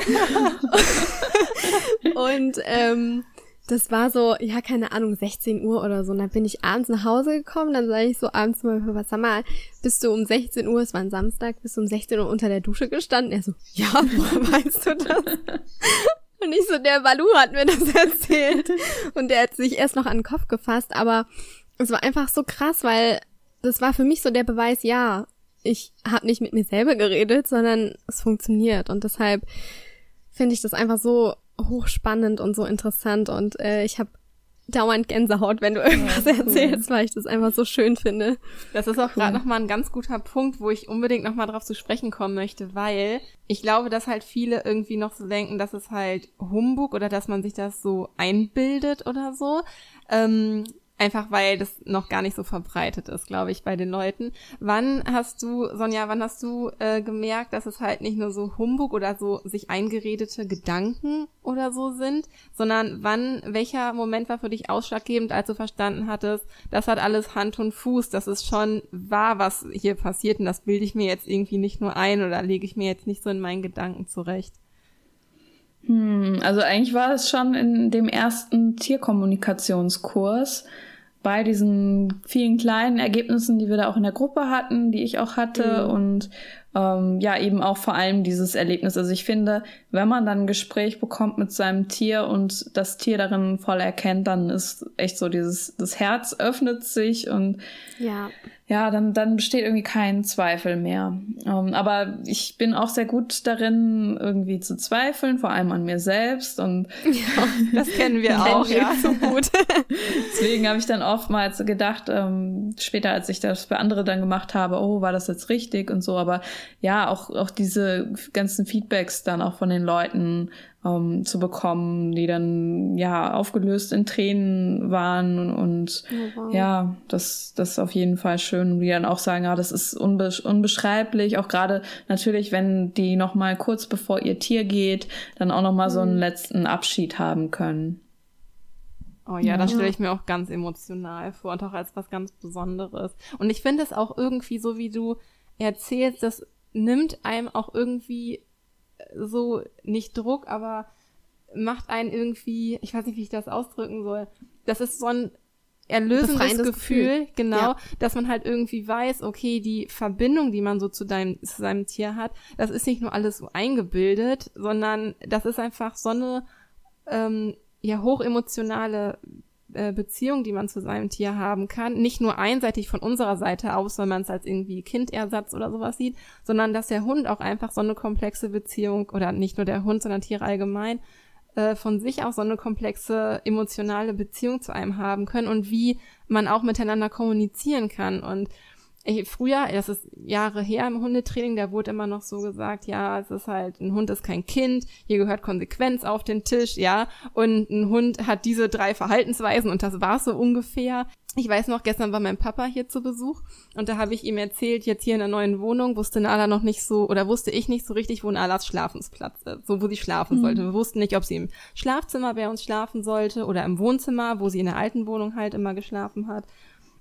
und ähm, das war so, ja, keine Ahnung, 16 Uhr oder so. Und dann bin ich abends nach Hause gekommen, dann sage ich so abends mal, was sag mal, bist du um 16 Uhr, es war ein Samstag, bist du um 16 Uhr unter der Dusche gestanden? Er so, ja, woher weißt du das? Und ich so, der Balu hat mir das erzählt. Und der hat sich erst noch an den Kopf gefasst, aber es war einfach so krass, weil das war für mich so der Beweis, ja, ich habe nicht mit mir selber geredet, sondern es funktioniert. Und deshalb finde ich das einfach so hochspannend und so interessant und äh, ich habe dauernd Gänsehaut, wenn du irgendwas ja, cool. erzählst, weil ich das einfach so schön finde. Das ist auch cool. gerade nochmal ein ganz guter Punkt, wo ich unbedingt nochmal drauf zu sprechen kommen möchte, weil ich glaube, dass halt viele irgendwie noch so denken, dass es halt Humbug oder dass man sich das so einbildet oder so. Ähm, Einfach weil das noch gar nicht so verbreitet ist, glaube ich, bei den Leuten. Wann hast du, Sonja, wann hast du äh, gemerkt, dass es halt nicht nur so Humbug oder so sich eingeredete Gedanken oder so sind, sondern wann, welcher Moment war für dich ausschlaggebend, als du verstanden hattest, das hat alles Hand und Fuß, das ist schon wahr, was hier passiert und das bilde ich mir jetzt irgendwie nicht nur ein oder lege ich mir jetzt nicht so in meinen Gedanken zurecht? Hm, also eigentlich war es schon in dem ersten Tierkommunikationskurs bei diesen vielen kleinen Ergebnissen, die wir da auch in der Gruppe hatten, die ich auch hatte mhm. und ähm, ja, eben auch vor allem dieses Erlebnis. Also ich finde, wenn man dann ein Gespräch bekommt mit seinem Tier und das Tier darin voll erkennt, dann ist echt so dieses, das Herz öffnet sich und ja ja, dann, dann besteht irgendwie kein Zweifel mehr. Ähm, aber ich bin auch sehr gut darin, irgendwie zu zweifeln, vor allem an mir selbst. Und ja, das kennen wir auch, ja. So gut. Deswegen habe ich dann oftmals gedacht, ähm, später, als ich das bei anderen dann gemacht habe, oh, war das jetzt richtig und so. Aber ja, auch, auch diese ganzen Feedbacks dann auch von den Leuten, ähm, zu bekommen, die dann ja aufgelöst in Tränen waren und oh, wow. ja, das das ist auf jeden Fall schön, die dann auch sagen, ja, das ist unbe unbeschreiblich, auch gerade natürlich, wenn die noch mal kurz bevor ihr Tier geht, dann auch noch mal mhm. so einen mhm. letzten Abschied haben können. Oh ja, das stelle ich mir auch ganz emotional vor und auch als was ganz Besonderes. Und ich finde es auch irgendwie so, wie du erzählst, das nimmt einem auch irgendwie so nicht Druck, aber macht einen irgendwie, ich weiß nicht, wie ich das ausdrücken soll. Das ist so ein erlösendes Gefühl, Gefühl, genau, ja. dass man halt irgendwie weiß, okay, die Verbindung, die man so zu deinem, zu seinem Tier hat, das ist nicht nur alles so eingebildet, sondern das ist einfach so eine ähm, ja hochemotionale Beziehung, die man zu seinem Tier haben kann, nicht nur einseitig von unserer Seite aus, wenn man es als irgendwie Kindersatz oder sowas sieht, sondern dass der Hund auch einfach so eine komplexe Beziehung oder nicht nur der Hund, sondern Tiere allgemein äh, von sich auch so eine komplexe emotionale Beziehung zu einem haben können und wie man auch miteinander kommunizieren kann. Und ich, früher, das ist Jahre her im Hundetraining, da wurde immer noch so gesagt, ja, es ist halt, ein Hund ist kein Kind, hier gehört Konsequenz auf den Tisch, ja, und ein Hund hat diese drei Verhaltensweisen und das war so ungefähr. Ich weiß noch, gestern war mein Papa hier zu Besuch und da habe ich ihm erzählt, jetzt hier in der neuen Wohnung wusste Nala noch nicht so, oder wusste ich nicht so richtig, wo Nalas Schlafensplatz ist, so wo sie schlafen mhm. sollte. Wir wussten nicht, ob sie im Schlafzimmer bei uns schlafen sollte oder im Wohnzimmer, wo sie in der alten Wohnung halt immer geschlafen hat.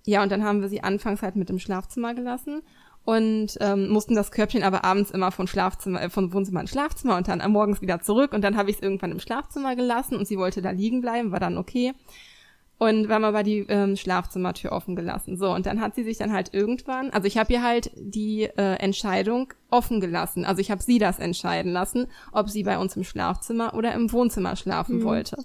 Ja, und dann haben wir sie anfangs halt mit im Schlafzimmer gelassen und ähm, mussten das Körbchen aber abends immer von Schlafzimmer, äh, von Wohnzimmer ins Schlafzimmer und dann am morgens wieder zurück und dann habe ich es irgendwann im Schlafzimmer gelassen und sie wollte da liegen bleiben, war dann okay. Und wir haben aber die ähm, Schlafzimmertür offen gelassen. So, und dann hat sie sich dann halt irgendwann, also ich habe ihr halt die äh, Entscheidung offen gelassen. Also ich habe sie das entscheiden lassen, ob sie bei uns im Schlafzimmer oder im Wohnzimmer schlafen mhm. wollte.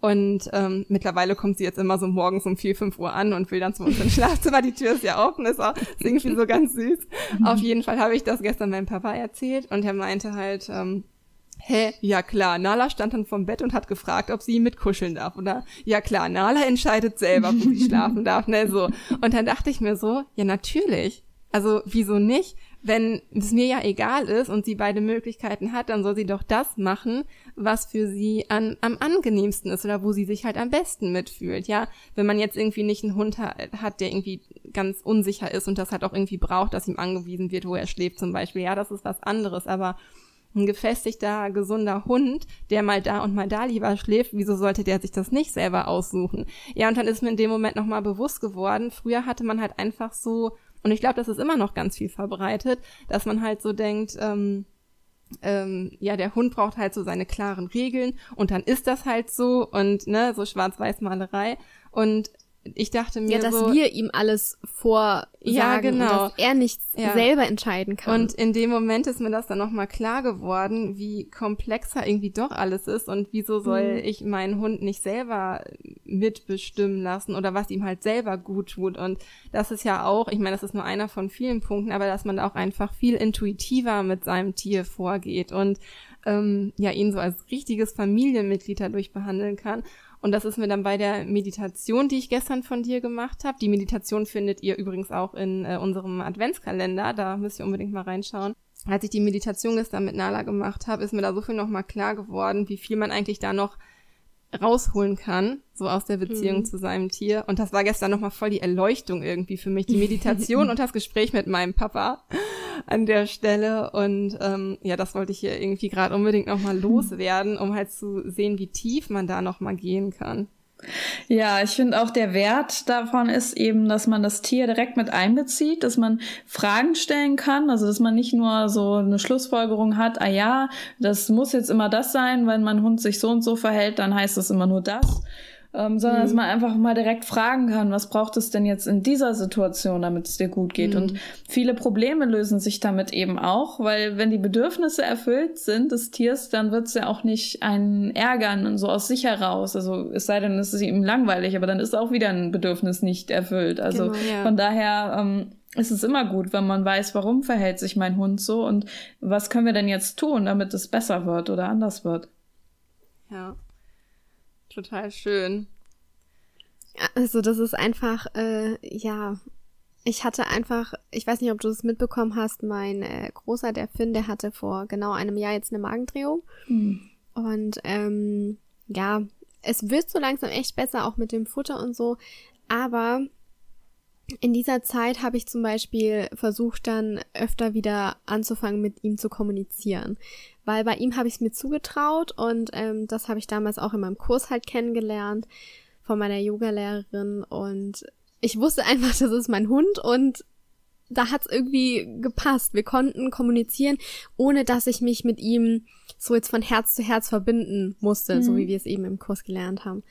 Und ähm, mittlerweile kommt sie jetzt immer so morgens um vier, fünf Uhr an und will dann zu uns ins Schlafzimmer. Die Tür ist ja offen, ist auch ist irgendwie so ganz süß. Mhm. Auf jeden Fall habe ich das gestern meinem Papa erzählt und er meinte halt, ähm, hä, ja klar, Nala stand dann vom Bett und hat gefragt, ob sie mitkuscheln darf. Oder ja klar, Nala entscheidet selber, wo sie schlafen darf, ne, so. Und dann dachte ich mir so, ja natürlich. Also wieso nicht? Wenn es mir ja egal ist und sie beide Möglichkeiten hat, dann soll sie doch das machen, was für sie an, am angenehmsten ist oder wo sie sich halt am besten mitfühlt. Ja, wenn man jetzt irgendwie nicht einen Hund hat, der irgendwie ganz unsicher ist und das halt auch irgendwie braucht, dass ihm angewiesen wird, wo er schläft zum Beispiel. Ja, das ist was anderes, aber ein gefestigter, gesunder Hund, der mal da und mal da lieber schläft, wieso sollte der sich das nicht selber aussuchen? Ja, und dann ist mir in dem Moment nochmal bewusst geworden, früher hatte man halt einfach so, und ich glaube, das ist immer noch ganz viel verbreitet, dass man halt so denkt, ähm, ähm, ja, der Hund braucht halt so seine klaren Regeln und dann ist das halt so und ne, so Schwarz-Weiß-Malerei. Und ich dachte mir ja, dass so, wir ihm alles vorsagen ja, genau. dass er nichts Ja. selber entscheiden kann. Und in dem Moment ist mir das dann nochmal klar geworden, wie komplexer irgendwie doch alles ist und wieso soll Mhm. ich meinen Hund nicht selber mitbestimmen lassen oder was ihm halt selber gut tut. Und das ist ja auch, ich meine, das ist nur einer von vielen Punkten, aber dass man da auch einfach viel intuitiver mit seinem Tier vorgeht und ähm, ja ihn so als richtiges Familienmitglied dadurch behandeln kann. Und das ist mir dann bei der Meditation, die ich gestern von dir gemacht habe. Die Meditation findet ihr übrigens auch in äh, unserem Adventskalender. Da müsst ihr unbedingt mal reinschauen. Als ich die Meditation gestern mit Nala gemacht habe, ist mir da so viel nochmal klar geworden, wie viel man eigentlich da noch rausholen kann, so aus der Beziehung Mhm. zu seinem Tier. Und das war gestern nochmal voll die Erleuchtung irgendwie für mich. Die Meditation und das Gespräch mit meinem Papa an der Stelle. Und ähm, ja, das wollte ich hier irgendwie gerade unbedingt nochmal loswerden, um halt zu sehen, wie tief man da nochmal gehen kann. Ja, ich finde auch der Wert davon ist eben, dass man das Tier direkt mit einbezieht, dass man Fragen stellen kann, also dass man nicht nur so eine Schlussfolgerung hat, ah ja, das muss jetzt immer das sein, wenn mein Hund sich so und so verhält, dann heißt das immer nur das. Ähm, sondern dass man einfach mal direkt fragen kann, was braucht es denn jetzt in dieser Situation, damit es dir gut geht. Und viele Probleme lösen sich damit eben auch, weil wenn die Bedürfnisse erfüllt sind des Tiers, dann wird es ja auch nicht einen ärgern und so aus sich heraus. Also es sei denn, es ist ihm langweilig, aber dann ist auch wieder ein Bedürfnis nicht erfüllt. Also Genau, ja. von daher ähm, ist es immer gut, wenn man weiß, warum verhält sich mein Hund so und was können wir denn jetzt tun, damit es besser wird oder anders wird. Ja. Total schön. Also das ist einfach, äh, ja, ich hatte einfach, ich weiß nicht, ob du es mitbekommen hast, mein äh, Großer, der Finn, der hatte vor genau einem Jahr jetzt eine Magendrehung. Und ähm, ja, es wird so langsam echt besser, auch mit dem Futter und so. Aber in dieser Zeit habe ich zum Beispiel versucht, dann öfter wieder anzufangen, mit ihm zu kommunizieren. Weil bei ihm habe ich es mir zugetraut und ähm, das habe ich damals auch in meinem Kurs halt kennengelernt von meiner Yogalehrerin und ich wusste einfach, das ist mein Hund und da hat's irgendwie gepasst. Wir konnten kommunizieren, ohne dass ich mich mit ihm so jetzt von Herz zu Herz verbinden musste, so Mhm. wie wir es eben im Kurs gelernt haben.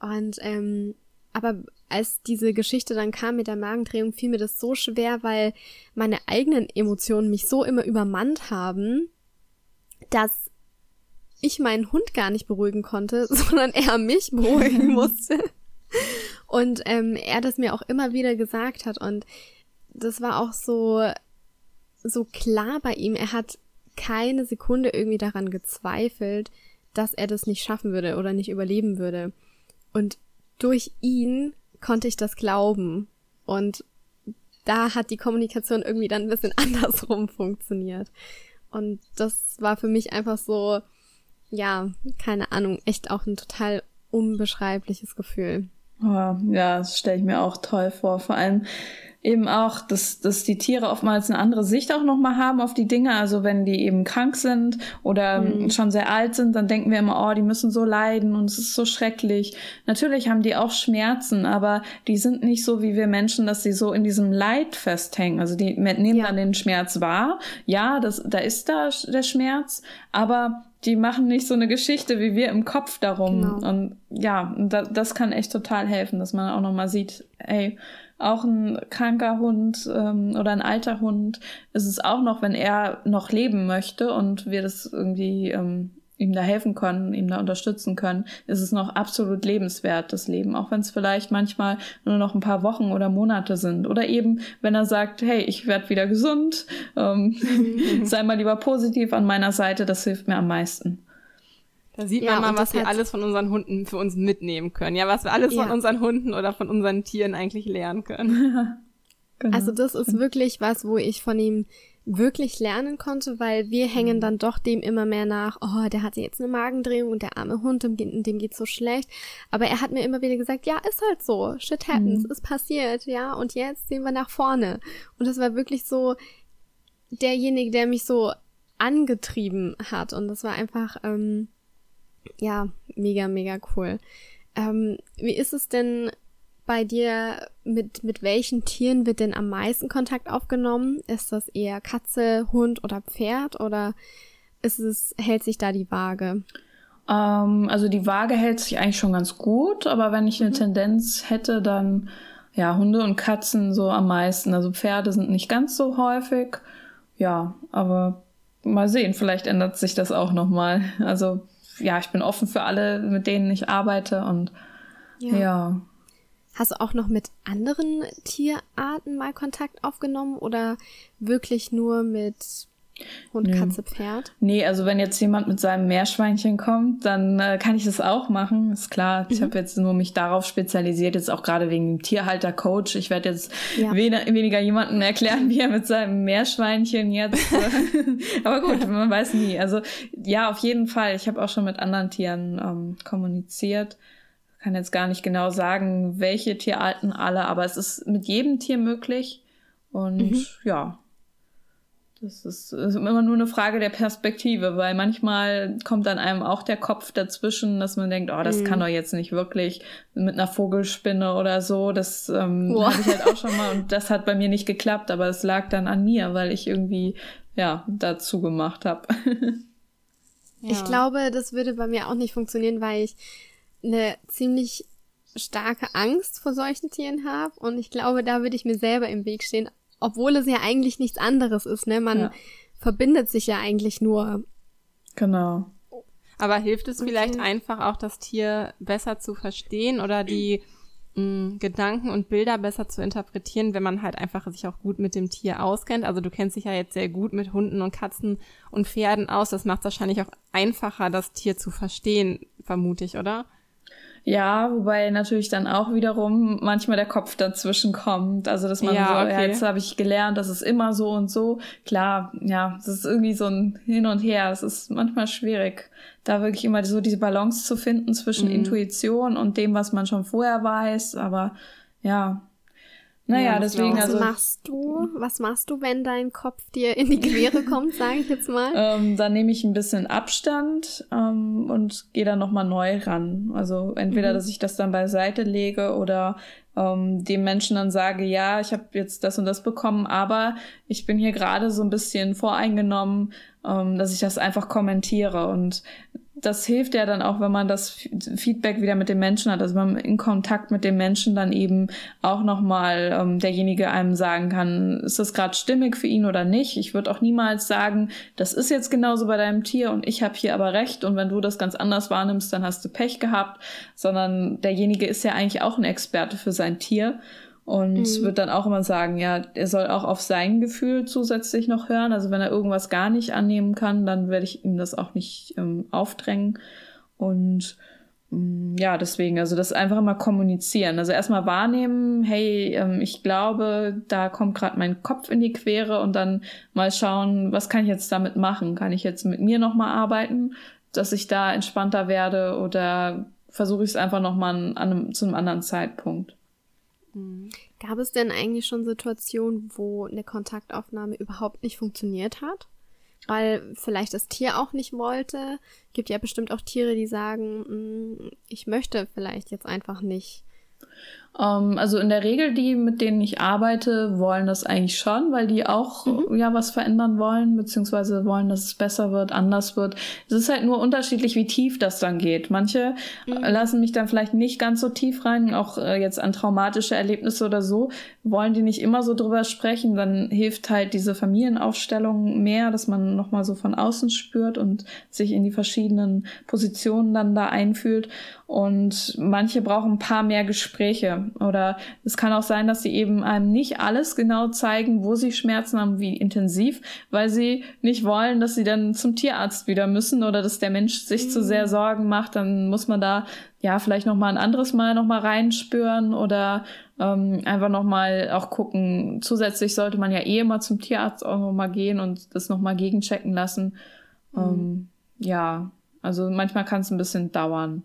Und ähm, aber als diese Geschichte dann kam mit der Magendrehung, fiel mir das so schwer, weil meine eigenen Emotionen mich so immer übermannt haben, dass ich meinen Hund gar nicht beruhigen konnte, sondern er mich beruhigen musste. Und ähm, er das mir auch immer wieder gesagt hat. Und das war auch so, so klar bei ihm. Er hat keine Sekunde irgendwie daran gezweifelt, dass er das nicht schaffen würde oder nicht überleben würde. Und durch ihn konnte ich das glauben. Und da hat die Kommunikation irgendwie dann ein bisschen andersrum funktioniert. Und das war für mich einfach so, ja, keine Ahnung, echt auch ein total unbeschreibliches Gefühl. Ja, das stelle ich mir auch toll vor. Vor allem eben auch, dass, dass die Tiere oftmals eine andere Sicht auch nochmal haben auf die Dinge. Also wenn die eben krank sind oder Mhm. schon sehr alt sind, dann denken wir immer, oh, die müssen so leiden und es ist so schrecklich. Natürlich haben die auch Schmerzen, aber die sind nicht so wie wir Menschen, dass sie so in diesem Leid festhängen. Also die nehmen Ja. dann den Schmerz wahr. Ja, das, da ist da der Schmerz, aber die machen nicht so eine Geschichte wie wir im Kopf darum. Genau. Und ja, da, das kann echt total helfen, dass man auch nochmal sieht, ey, auch ein kranker Hund ähm, oder ein alter Hund ist es auch noch, wenn er noch leben möchte und wir das irgendwie ähm, ihm da helfen können, ihm da unterstützen können, ist es noch absolut lebenswert, das Leben, auch wenn es vielleicht manchmal nur noch ein paar Wochen oder Monate sind. Oder eben, wenn er sagt, hey, ich werde wieder gesund, ähm, sei mal lieber positiv an meiner Seite, das hilft mir am meisten. Da sieht Ja, man mal, was wir alles von unseren Hunden für uns mitnehmen können. Ja, was wir alles Ja. von unseren Hunden oder von unseren Tieren eigentlich lernen können. Genau. Also das ist wirklich was, wo ich von ihm wirklich lernen konnte, weil wir hängen mhm. dann doch dem immer mehr nach, oh, der hat jetzt eine Magendrehung und der arme Hund, dem, dem geht's so schlecht. Aber er hat mir immer wieder gesagt, ja, ist halt so, shit happens, mhm. ist passiert, ja, und jetzt sehen wir nach vorne. Und das war wirklich so derjenige, der mich so angetrieben hat. Und das war einfach, ähm, ja, mega, mega cool. Ähm, wie ist es denn bei dir, mit, mit welchen Tieren wird denn am meisten Kontakt aufgenommen? Ist das eher Katze, Hund oder Pferd oder ist es, hält sich da die Waage? Ähm, also die Waage hält sich eigentlich schon ganz gut, aber wenn ich eine mhm. Tendenz hätte, dann ja, Hunde und Katzen so am meisten. Also Pferde sind nicht ganz so häufig. Ja, aber mal sehen, vielleicht ändert sich das auch nochmal. Also ja, ich bin offen für alle, mit denen ich arbeite und ja. ja. Hast du auch noch mit anderen Tierarten mal Kontakt aufgenommen oder wirklich nur mit Hund, nee. Katze, Pferd? Nee, also wenn jetzt jemand mit seinem Meerschweinchen kommt, dann äh, kann ich das auch machen. Ist klar, ich mhm. habe jetzt nur mich darauf spezialisiert, jetzt auch gerade wegen dem Tierhalter-Coach. Ich werde jetzt ja. wen weniger jemandem erklären, wie er mit seinem Meerschweinchen jetzt. Äh, aber gut, man weiß nie. Also ja, auf jeden Fall. Ich habe auch schon mit anderen Tieren ähm, kommuniziert kann jetzt gar nicht genau sagen, welche Tierarten alle, aber es ist mit jedem Tier möglich. Und mhm. ja, das ist, ist, immer nur eine Frage der Perspektive, weil manchmal kommt dann einem auch der Kopf dazwischen, dass man denkt, oh, das mhm. kann doch jetzt nicht wirklich mit einer Vogelspinne oder so. Das ähm, hatte ich halt auch schon mal und das hat bei mir nicht geklappt, aber es lag dann an mir, weil ich irgendwie ja dazu gemacht habe. ja. Ich glaube, das würde bei mir auch nicht funktionieren, weil ich eine ziemlich starke Angst vor solchen Tieren habe und ich glaube, da würde ich mir selber im Weg stehen, obwohl es ja eigentlich nichts anderes ist, ne? Man ja. verbindet sich ja eigentlich nur. Genau. Aber hilft es vielleicht okay. einfach auch, das Tier besser zu verstehen oder die mh, mm, Gedanken und Bilder besser zu interpretieren, wenn man halt einfach sich auch gut mit dem Tier auskennt? Also du kennst dich ja jetzt sehr gut mit Hunden und Katzen und Pferden aus. Das macht es wahrscheinlich auch einfacher, das Tier zu verstehen, vermute ich, oder? Ja, wobei natürlich dann auch wiederum manchmal der Kopf dazwischen kommt. Also, dass man ja, so, okay. ja, jetzt habe ich gelernt, das ist immer so und so. Klar, ja, das ist irgendwie so ein Hin und Her. Es ist manchmal schwierig, da wirklich immer so diese Balance zu finden zwischen mhm. Intuition und dem, was man schon vorher weiß. Aber ja, naja, ja, deswegen. Was also, machst du? Was machst du, wenn dein Kopf dir in die Quere kommt, sage ich jetzt mal? Ähm, dann nehme ich ein bisschen Abstand ähm, und gehe dann nochmal neu ran. Also entweder, mhm. dass ich das dann beiseite lege oder ähm, dem Menschen dann sage, ja, ich habe jetzt das und das bekommen, aber ich bin hier gerade so ein bisschen voreingenommen, ähm, dass ich das einfach kommentiere. Und das hilft ja dann auch, wenn man das Feedback wieder mit dem Menschen hat, also wenn man in Kontakt mit dem Menschen dann eben auch nochmal ähm, derjenige einem sagen kann, ist das gerade stimmig für ihn oder nicht. Ich würde auch niemals sagen, das ist jetzt genauso bei deinem Tier und ich habe hier aber recht. Und wenn du das ganz anders wahrnimmst, dann hast du Pech gehabt, sondern derjenige ist ja eigentlich auch ein Experte für sein Tier und mhm. wird dann auch immer sagen, ja, er soll auch auf sein Gefühl zusätzlich noch hören. Also wenn er irgendwas gar nicht annehmen kann, dann werde ich ihm das auch nicht ähm, aufdrängen. Und ähm, ja, deswegen, also das einfach immer kommunizieren. Also erstmal wahrnehmen, hey, ähm, ich glaube, da kommt gerade mein Kopf in die Quere und dann mal schauen, was kann ich jetzt damit machen? Kann ich jetzt mit mir nochmal arbeiten, dass ich da entspannter werde oder versuche ich es einfach nochmal an einem, zu einem anderen Zeitpunkt? Mhm. Gab es denn eigentlich schon Situationen, wo eine Kontaktaufnahme überhaupt nicht funktioniert hat? Weil vielleicht das Tier auch nicht wollte. Gibt ja bestimmt auch Tiere, die sagen, mm, ich möchte vielleicht jetzt einfach nicht. Ähm, also in der Regel die, mit denen ich arbeite, wollen das eigentlich schon, weil die auch mhm. ja was verändern wollen, beziehungsweise wollen, dass es besser wird, anders wird. Es ist halt nur unterschiedlich, wie tief das dann geht. Manche mhm. lassen mich dann vielleicht nicht ganz so tief rein, auch äh, jetzt an traumatische Erlebnisse oder so, wollen die nicht immer so drüber sprechen. Dann hilft halt diese Familienaufstellung mehr, dass man nochmal so von außen spürt und sich in die verschiedenen Positionen dann da einfühlt. Und manche brauchen ein paar mehr Gespräche Oder es kann auch sein, dass sie eben einem nicht alles genau zeigen, wo sie Schmerzen haben, wie intensiv, weil sie nicht wollen, dass sie dann zum Tierarzt wieder müssen oder dass der Mensch sich mhm. zu sehr Sorgen macht. Dann muss man da ja vielleicht noch mal ein anderes Mal noch mal reinspüren oder ähm, einfach noch mal auch gucken. Zusätzlich sollte man ja eh mal zum Tierarzt auch noch mal gehen und das noch mal gegenchecken lassen. Mhm. Ähm, ja, also manchmal kann es ein bisschen dauern.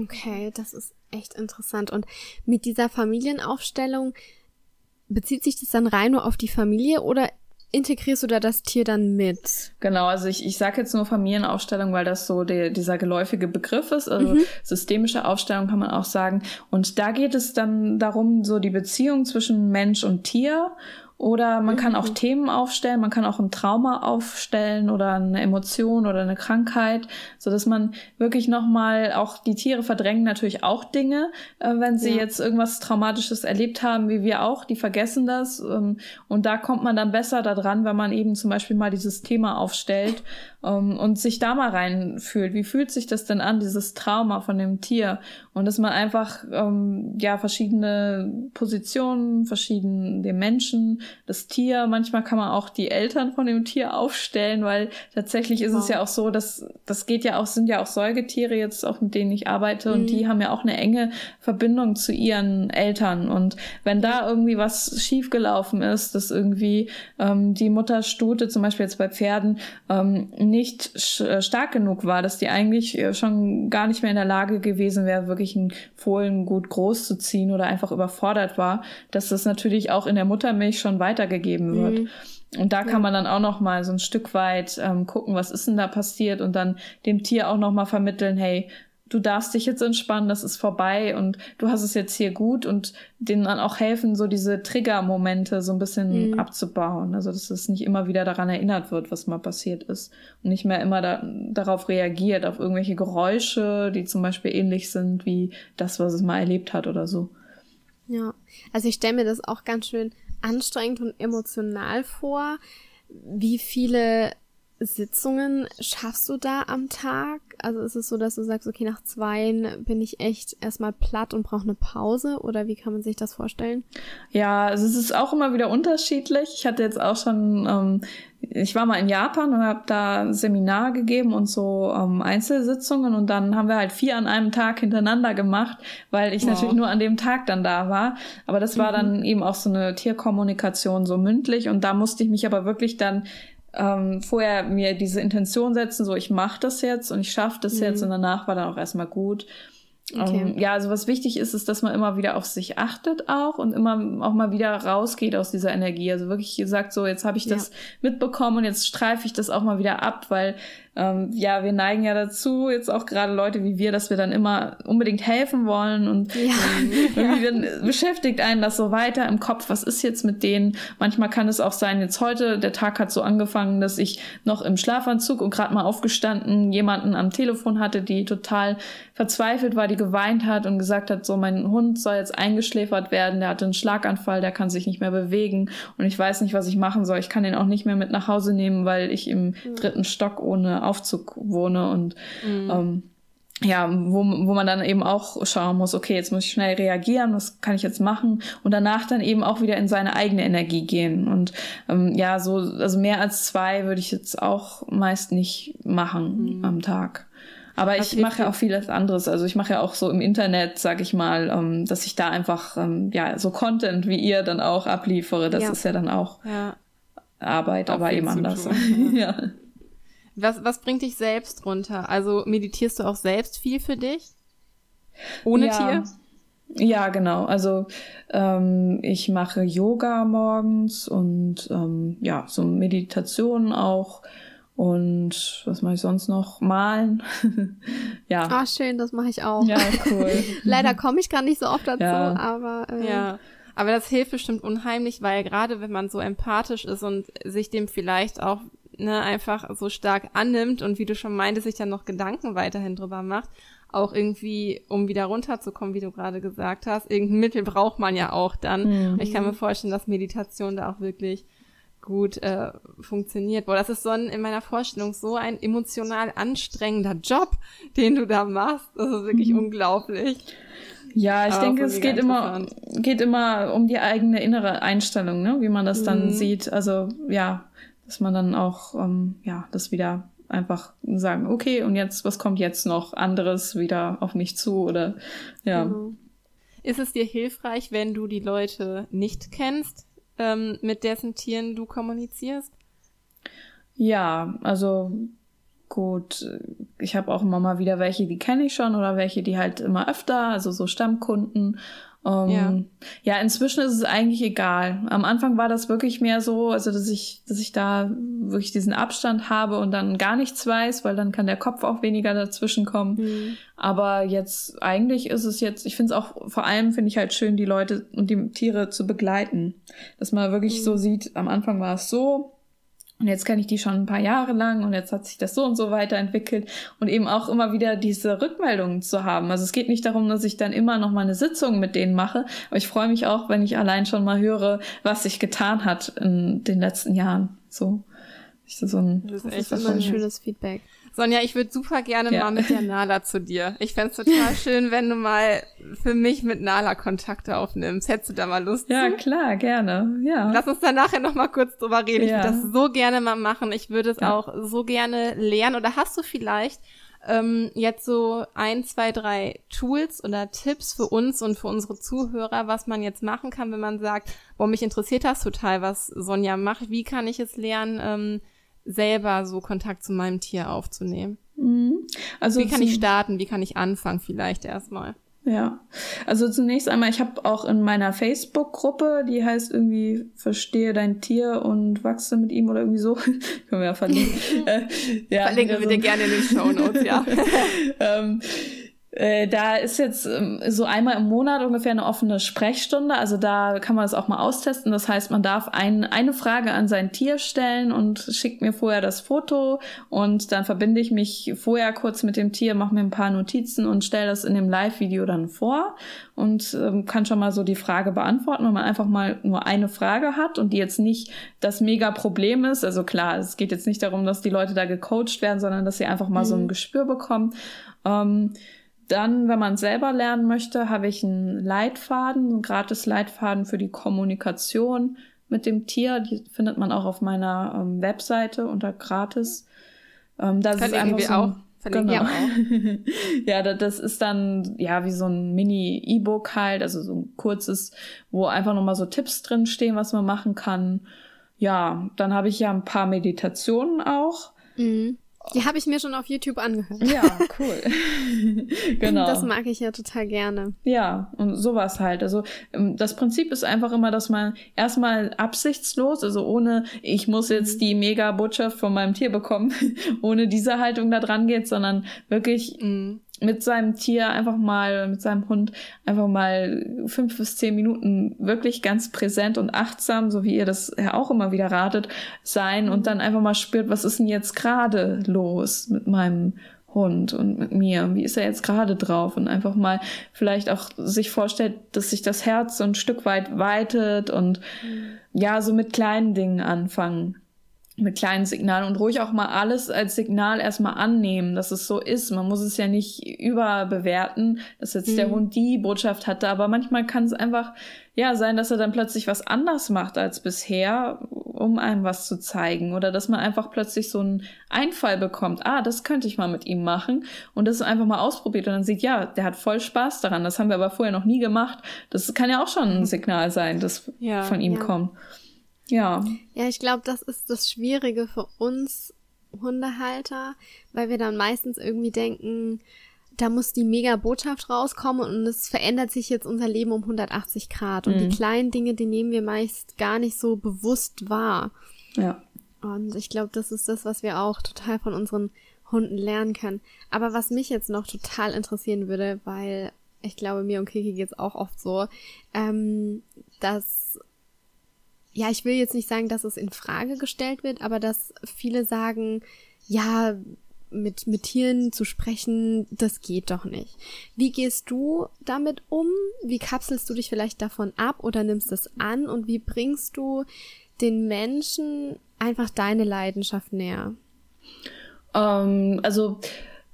Okay, das ist echt interessant. Und mit dieser Familienaufstellung bezieht sich das dann rein nur auf die Familie oder integrierst du da das Tier dann mit? Genau, also ich, ich sage jetzt nur Familienaufstellung, weil das so der, dieser geläufige Begriff ist. Also mhm. systemische Aufstellung kann man auch sagen. Und da geht es dann darum, so die Beziehung zwischen Mensch und Tier oder man kann auch mhm. Themen aufstellen, man kann auch ein Trauma aufstellen oder eine Emotion oder eine Krankheit, so dass man wirklich nochmal auch die Tiere verdrängen natürlich auch Dinge, äh, wenn sie ja. jetzt irgendwas Traumatisches erlebt haben, wie wir auch, die vergessen das. Ähm, und da kommt man dann besser daran, wenn man eben zum Beispiel mal dieses Thema aufstellt ähm, und sich da mal reinfühlt. Wie fühlt sich das denn an, dieses Trauma von dem Tier? Und dass man einfach ähm, ja verschiedene Positionen, verschieden dem Menschen, das Tier, manchmal kann man auch die Eltern von dem Tier aufstellen, weil tatsächlich ist wow. es ja auch so, dass das geht ja auch, sind ja auch Säugetiere jetzt auch mit denen ich arbeite mhm. und die haben ja auch eine enge Verbindung zu ihren Eltern. Und wenn da irgendwie was schiefgelaufen ist, dass irgendwie ähm, die Mutterstute, zum Beispiel jetzt bei Pferden, ähm, nicht äh, stark genug war, dass die eigentlich äh, schon gar nicht mehr in der Lage gewesen wäre, wirklich einen Fohlen gut groß zu ziehen oder einfach überfordert war, dass das natürlich auch in der Muttermilch schon weitergegeben wird. Mhm. Und da kann man dann auch noch mal so ein Stück weit ähm, gucken, was ist denn da passiert und dann dem Tier auch noch mal vermitteln, hey, du darfst dich jetzt entspannen, das ist vorbei und du hast es jetzt hier gut und denen dann auch helfen, so diese Trigger-Momente so ein bisschen mhm. abzubauen. Also, dass es nicht immer wieder daran erinnert wird, was mal passiert ist und nicht mehr immer da, darauf reagiert, auf irgendwelche Geräusche, die zum Beispiel ähnlich sind wie das, was es mal erlebt hat oder so. Ja, also ich stelle mir das auch ganz schön anstrengend und emotional vor. Wie viele Sitzungen schaffst du da am Tag? Also ist es so, dass du sagst, okay, nach zwei bin ich echt erstmal platt und brauche eine Pause oder wie kann man sich das vorstellen? Ja, also es ist auch immer wieder unterschiedlich. Ich hatte jetzt auch schon, ähm, ich war mal in Japan und habe da Seminar gegeben und so ähm, Einzelsitzungen und dann haben wir halt vier an einem Tag hintereinander gemacht, weil ich wow. natürlich nur an dem Tag dann da war. Aber das war mhm. dann eben auch so eine Tierkommunikation so mündlich und da musste ich mich aber wirklich dann ähm, vorher mir diese Intention setzen, so ich mache das jetzt und ich schaffe das mhm. jetzt und danach war dann auch erstmal gut. Okay. Um, ähm, ja, also was wichtig ist, ist, dass man immer wieder auf sich achtet auch und immer auch mal wieder rausgeht aus dieser Energie. Also wirklich sagt so, jetzt habe ich das ja. mitbekommen und jetzt streife ich das auch mal wieder ab, weil ähm, ja, wir neigen ja dazu, jetzt auch gerade Leute wie wir, dass wir dann immer unbedingt helfen wollen und ja. irgendwie dann beschäftigt einen das so weiter im Kopf, was ist jetzt mit denen? Manchmal kann es auch sein, jetzt heute, der Tag hat so angefangen, dass ich noch im Schlafanzug und gerade mal aufgestanden jemanden am Telefon hatte, die total verzweifelt war, die geweint hat und gesagt hat, so mein Hund soll jetzt eingeschläfert werden, der hatte einen Schlaganfall, der kann sich nicht mehr bewegen und ich weiß nicht, was ich machen soll. Ich kann ihn auch nicht mehr mit nach Hause nehmen, weil ich im dritten Stock ohne Aufzug wohne und mhm. ähm, ja, wo, wo man dann eben auch schauen muss, okay, jetzt muss ich schnell reagieren, was kann ich jetzt machen und danach dann eben auch wieder in seine eigene Energie gehen und ähm, ja, so also mehr als zwei würde ich jetzt auch meist nicht machen mhm. am Tag. Aber ich mache ja auch vieles anderes. Also ich mache ja auch so im Internet, sag ich mal, ähm, dass ich da einfach ähm, ja so Content wie ihr dann auch abliefere. Das ja. ist ja dann auch ja. Arbeit, auch aber eben anders. ja. Was, was bringt dich selbst runter? Also meditierst du auch selbst viel für dich? Ohne ja. Tier? Ja, genau. Also ähm, ich mache Yoga morgens und ähm, ja, so Meditationen auch. Und was mache ich sonst noch? Malen. ja. Ah, schön, das mache ich auch. Ja, cool. Leider komme ich gar nicht so oft dazu, ja. aber. Äh, ja. Aber das hilft bestimmt unheimlich, weil gerade wenn man so empathisch ist und sich dem vielleicht auch ne, einfach so stark annimmt und wie du schon meintest, sich dann noch Gedanken weiterhin drüber macht, auch irgendwie, um wieder runterzukommen, wie du gerade gesagt hast, irgendein Mittel braucht man ja auch dann. Mhm. Ich kann mir vorstellen, dass Meditation da auch wirklich gut äh, funktioniert. Boah, das ist so ein, in meiner Vorstellung so ein emotional anstrengender Job, den du da machst. Das ist wirklich mhm. unglaublich. Ja, ich Aber denke, es geht immer, geht immer um die eigene innere Einstellung, ne? wie man das mhm. dann sieht. Also ja, dass man dann auch ähm, ja das wieder einfach sagen, okay, und jetzt, was kommt jetzt noch anderes wieder auf mich zu oder ja. Mhm. Ist es dir hilfreich, wenn du die Leute nicht kennst, ähm, mit dessen Tieren du kommunizierst? Ja, also gut, ich habe auch immer mal wieder welche, die kenne ich schon oder welche, die halt immer öfter, also so Stammkunden. Um, ähm, ja. ja, inzwischen ist es eigentlich egal. Am Anfang war das wirklich mehr so, also dass ich, dass ich da wirklich diesen Abstand habe und dann gar nichts weiß, weil dann kann der Kopf auch weniger dazwischen kommen. Mhm. Aber jetzt eigentlich ist es jetzt, ich finde es auch vor allem finde ich halt schön, die Leute und die Tiere zu begleiten, dass man wirklich mhm. so sieht. Am Anfang war es so, und jetzt kenne ich die schon ein paar Jahre lang und jetzt hat sich das so und so weiterentwickelt und eben auch immer wieder diese Rückmeldungen zu haben. Also es geht nicht darum, dass ich dann immer noch mal eine Sitzung mit denen mache, aber ich freue mich auch, wenn ich allein schon mal höre, was sich getan hat in den letzten Jahren. So. Das ist, so ein, das ist echt das ist immer ein schönes Feedback. Sonja, ich würde super gerne ja. mal mit der Nala zu dir. Ich fände total schön, wenn du mal für mich mit Nala Kontakte aufnimmst. Hättest du da mal Lust? Ja, zu? klar, gerne. Ja. Lass uns dann nachher noch mal kurz drüber reden. Ja. Ich würde das so gerne mal machen. Ich würde es ja. auch so gerne lernen. Oder hast du vielleicht ähm, jetzt so ein, zwei, drei Tools oder Tipps für uns und für unsere Zuhörer, was man jetzt machen kann, wenn man sagt, boah, mich interessiert das total, was Sonja macht. Wie kann ich es lernen? Ähm, selber so Kontakt zu meinem Tier aufzunehmen? Mhm. Also wie kann ich starten? Wie kann ich anfangen vielleicht erstmal? Ja, also zunächst einmal, ich habe auch in meiner Facebook-Gruppe, die heißt irgendwie Verstehe dein Tier und wachse mit ihm oder irgendwie so. Können wir ja verlinken. äh, ja, Verlinken wir dir gerne in den Show Notes, ja. ähm, äh, da ist jetzt ähm, so einmal im Monat ungefähr eine offene Sprechstunde. Also da kann man das auch mal austesten. Das heißt, man darf ein, eine Frage an sein Tier stellen und schickt mir vorher das Foto und dann verbinde ich mich vorher kurz mit dem Tier, mache mir ein paar Notizen und stelle das in dem Live-Video dann vor und ähm, kann schon mal so die Frage beantworten, wenn man einfach mal nur eine Frage hat und die jetzt nicht das mega Problem ist. Also klar, es geht jetzt nicht darum, dass die Leute da gecoacht werden, sondern dass sie einfach mal mhm. so ein mhm. Gespür bekommen. Ähm, dann, wenn man selber lernen möchte, habe ich einen Leitfaden, einen gratis Leitfaden für die Kommunikation mit dem Tier. Die findet man auch auf meiner ähm, Webseite unter gratis. Ähm, das Verlinken ist wir so ein, auch. Verlinken genau. wir auch. ja, das ist dann ja wie so ein Mini-E-Book halt, also so ein kurzes, wo einfach nochmal so Tipps drin stehen, was man machen kann. Ja, dann habe ich ja ein paar Meditationen auch. Mhm. Die habe ich mir schon auf YouTube angehört. Ja, cool. genau. Das mag ich ja total gerne. Ja, und sowas halt. Also ähm, das Prinzip ist einfach immer, dass man erstmal absichtslos, also ohne, ich muss jetzt mhm. die mega Botschaft von meinem Tier bekommen, ohne diese Haltung da dran geht, sondern wirklich mhm mit seinem Tier einfach mal, mit seinem Hund einfach mal fünf bis zehn Minuten wirklich ganz präsent und achtsam, so wie ihr das ja auch immer wieder ratet, sein und dann einfach mal spürt, was ist denn jetzt gerade los mit meinem Hund und mit mir? Wie ist er jetzt gerade drauf? Und einfach mal vielleicht auch sich vorstellt, dass sich das Herz so ein Stück weit weitet und mhm. ja, so mit kleinen Dingen anfangen mit kleinen Signalen und ruhig auch mal alles als Signal erstmal annehmen, dass es so ist. Man muss es ja nicht überbewerten, dass jetzt mhm. der Hund die Botschaft hatte, aber manchmal kann es einfach ja sein, dass er dann plötzlich was anders macht als bisher, um einem was zu zeigen oder dass man einfach plötzlich so einen Einfall bekommt. Ah, das könnte ich mal mit ihm machen und das einfach mal ausprobiert und dann sieht, ja, der hat voll Spaß daran. Das haben wir aber vorher noch nie gemacht. Das kann ja auch schon ein Signal sein, das ja, von ihm ja. kommt. Ja. Ja, ich glaube, das ist das Schwierige für uns Hundehalter, weil wir dann meistens irgendwie denken, da muss die mega Botschaft rauskommen und es verändert sich jetzt unser Leben um 180 Grad. Und mhm. die kleinen Dinge, die nehmen wir meist gar nicht so bewusst wahr. Ja. Und ich glaube, das ist das, was wir auch total von unseren Hunden lernen können. Aber was mich jetzt noch total interessieren würde, weil ich glaube, mir und Kiki geht's auch oft so, ähm, dass ja, ich will jetzt nicht sagen, dass es in Frage gestellt wird, aber dass viele sagen, ja, mit, mit Tieren zu sprechen, das geht doch nicht. Wie gehst du damit um? Wie kapselst du dich vielleicht davon ab oder nimmst es an? Und wie bringst du den Menschen einfach deine Leidenschaft näher? Ähm, also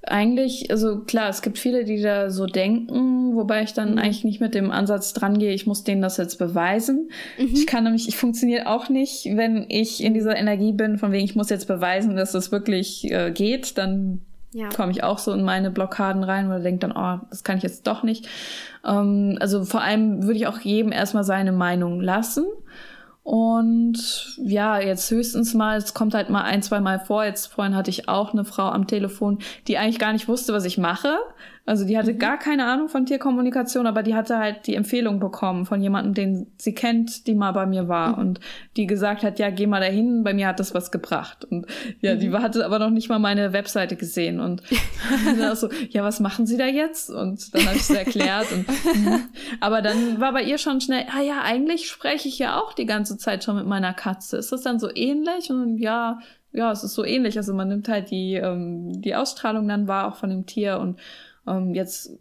eigentlich, also klar, es gibt viele, die da so denken, wobei ich dann mhm. eigentlich nicht mit dem Ansatz dran gehe, ich muss denen das jetzt beweisen. Mhm. Ich kann nämlich, ich funktioniere auch nicht, wenn ich in dieser Energie bin, von wegen, ich muss jetzt beweisen, dass das wirklich äh, geht, dann ja. komme ich auch so in meine Blockaden rein oder denke dann, oh, das kann ich jetzt doch nicht. Ähm, also vor allem würde ich auch jedem erstmal seine Meinung lassen. Und ja, jetzt höchstens mal, es kommt halt mal ein, zwei Mal vor. Jetzt vorhin hatte ich auch eine Frau am Telefon, die eigentlich gar nicht wusste, was ich mache. Also die hatte mhm. gar keine Ahnung von Tierkommunikation, aber die hatte halt die Empfehlung bekommen von jemandem, den sie kennt, die mal bei mir war mhm. und die gesagt hat, ja, geh mal dahin, bei mir hat das was gebracht. Und ja, mhm. die hatte aber noch nicht mal meine Webseite gesehen und dann so, ja, was machen Sie da jetzt? Und dann habe ich es erklärt. Und, mhm. aber dann war bei ihr schon schnell, ah ja, eigentlich spreche ich ja auch die ganze Zeit schon mit meiner Katze. Ist das dann so ähnlich? Und ja, ja, es ist so ähnlich. Also man nimmt halt die, ähm, die Ausstrahlung dann wahr, auch von dem Tier und ähm, jetzt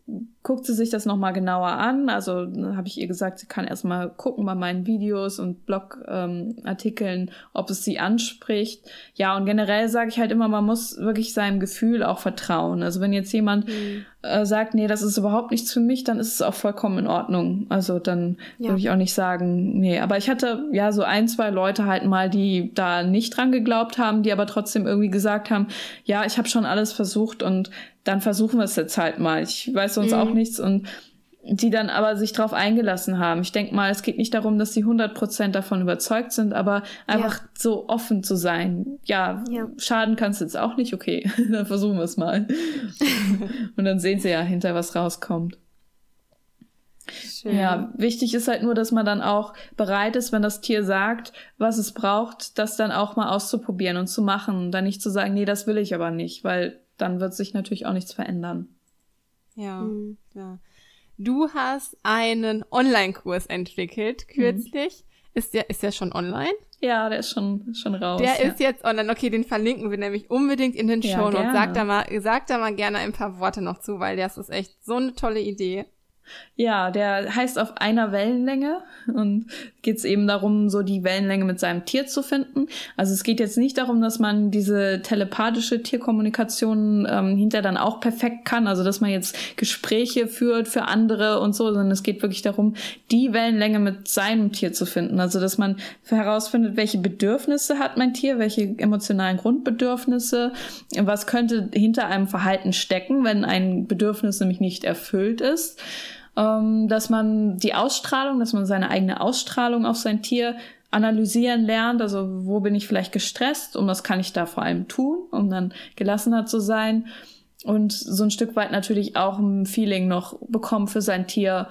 guckt sie sich das nochmal genauer an. Also habe ich ihr gesagt, sie kann erstmal gucken bei meinen Videos und Blogartikeln, ähm, ob es sie anspricht. Ja, und generell sage ich halt immer, man muss wirklich seinem Gefühl auch vertrauen. Also wenn jetzt jemand mhm. äh, sagt, nee, das ist überhaupt nichts für mich, dann ist es auch vollkommen in Ordnung. Also dann ja. würde ich auch nicht sagen, nee. Aber ich hatte ja so ein, zwei Leute halt mal, die da nicht dran geglaubt haben, die aber trotzdem irgendwie gesagt haben, ja, ich habe schon alles versucht und dann versuchen wir es jetzt halt mal. Ich weiß sonst mhm. auch nichts und die dann aber sich darauf eingelassen haben. Ich denke mal, es geht nicht darum, dass sie 100% davon überzeugt sind, aber einfach ja. so offen zu sein. Ja, ja. schaden kannst du jetzt auch nicht, okay, dann versuchen wir es mal. und dann sehen sie ja hinter, was rauskommt. Schön. Ja, wichtig ist halt nur, dass man dann auch bereit ist, wenn das Tier sagt, was es braucht, das dann auch mal auszuprobieren und zu machen. Dann nicht zu sagen, nee, das will ich aber nicht, weil dann wird sich natürlich auch nichts verändern. Ja, mhm. ja. Du hast einen Online-Kurs entwickelt kürzlich. Mhm. Ist der, ist der schon online? Ja, der ist schon, schon raus. Der ja. ist jetzt online. Okay, den verlinken wir nämlich unbedingt in den ja, Show Notes. Sag da mal, sag da mal gerne ein paar Worte noch zu, weil das ist echt so eine tolle Idee. Ja, der heißt auf einer Wellenlänge und geht es eben darum, so die Wellenlänge mit seinem Tier zu finden. Also es geht jetzt nicht darum, dass man diese telepathische Tierkommunikation ähm, hinter dann auch perfekt kann, also dass man jetzt Gespräche führt für andere und so, sondern es geht wirklich darum, die Wellenlänge mit seinem Tier zu finden. Also dass man herausfindet, welche Bedürfnisse hat mein Tier, welche emotionalen Grundbedürfnisse, was könnte hinter einem Verhalten stecken, wenn ein Bedürfnis nämlich nicht erfüllt ist ähm, dass man die Ausstrahlung, dass man seine eigene Ausstrahlung auf sein Tier analysieren lernt. Also wo bin ich vielleicht gestresst und was kann ich da vor allem tun, um dann gelassener zu sein. Und so ein Stück weit natürlich auch ein Feeling noch bekommen für sein Tier,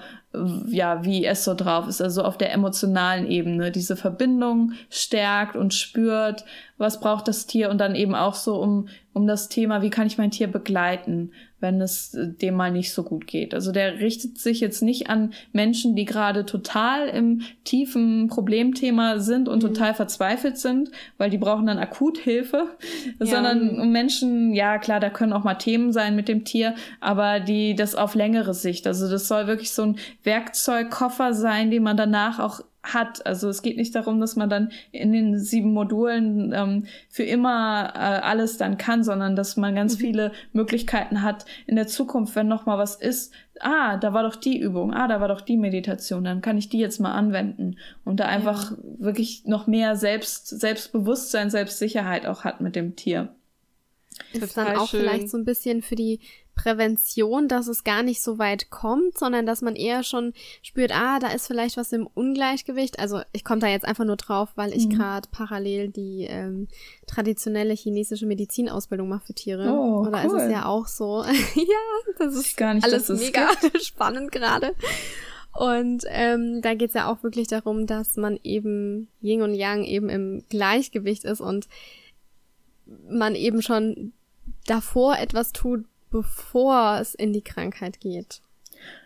ja, wie es so drauf ist, also auf der emotionalen Ebene, diese Verbindung stärkt und spürt, was braucht das Tier und dann eben auch so um, um das Thema, wie kann ich mein Tier begleiten, wenn es äh, dem mal nicht so gut geht. Also der richtet sich jetzt nicht an Menschen, die gerade total im tiefen Problemthema sind und mhm. total verzweifelt sind, weil die brauchen dann akut Hilfe, ja. sondern um Menschen, ja klar, da können auch mal Themen sein mit dem Tier, aber die das auf längere Sicht, also das soll wirklich so ein Werkzeugkoffer sein, den man danach auch hat. Also es geht nicht darum, dass man dann in den sieben Modulen ähm, für immer äh, alles dann kann, sondern dass man ganz mhm. viele Möglichkeiten hat in der Zukunft, wenn noch mal was ist. Ah, da war doch die Übung. Ah, da war doch die Meditation. Dann kann ich die jetzt mal anwenden und da einfach ja. wirklich noch mehr Selbst Selbstbewusstsein, Selbstsicherheit auch hat mit dem Tier. Ist dann auch schön. vielleicht so ein bisschen für die Prävention, dass es gar nicht so weit kommt, sondern dass man eher schon spürt, ah, da ist vielleicht was im Ungleichgewicht. Also ich komme da jetzt einfach nur drauf, weil ich mhm. gerade parallel die ähm, traditionelle chinesische Medizinausbildung mache für Tiere. Oh, Oder cool. ist es ja auch so. ja, das ist gar nicht, alles mega spannend gerade. Und ähm, da geht's ja auch wirklich darum, dass man eben Yin und Yang eben im Gleichgewicht ist und man eben schon davor etwas tut, bevor es in die Krankheit geht.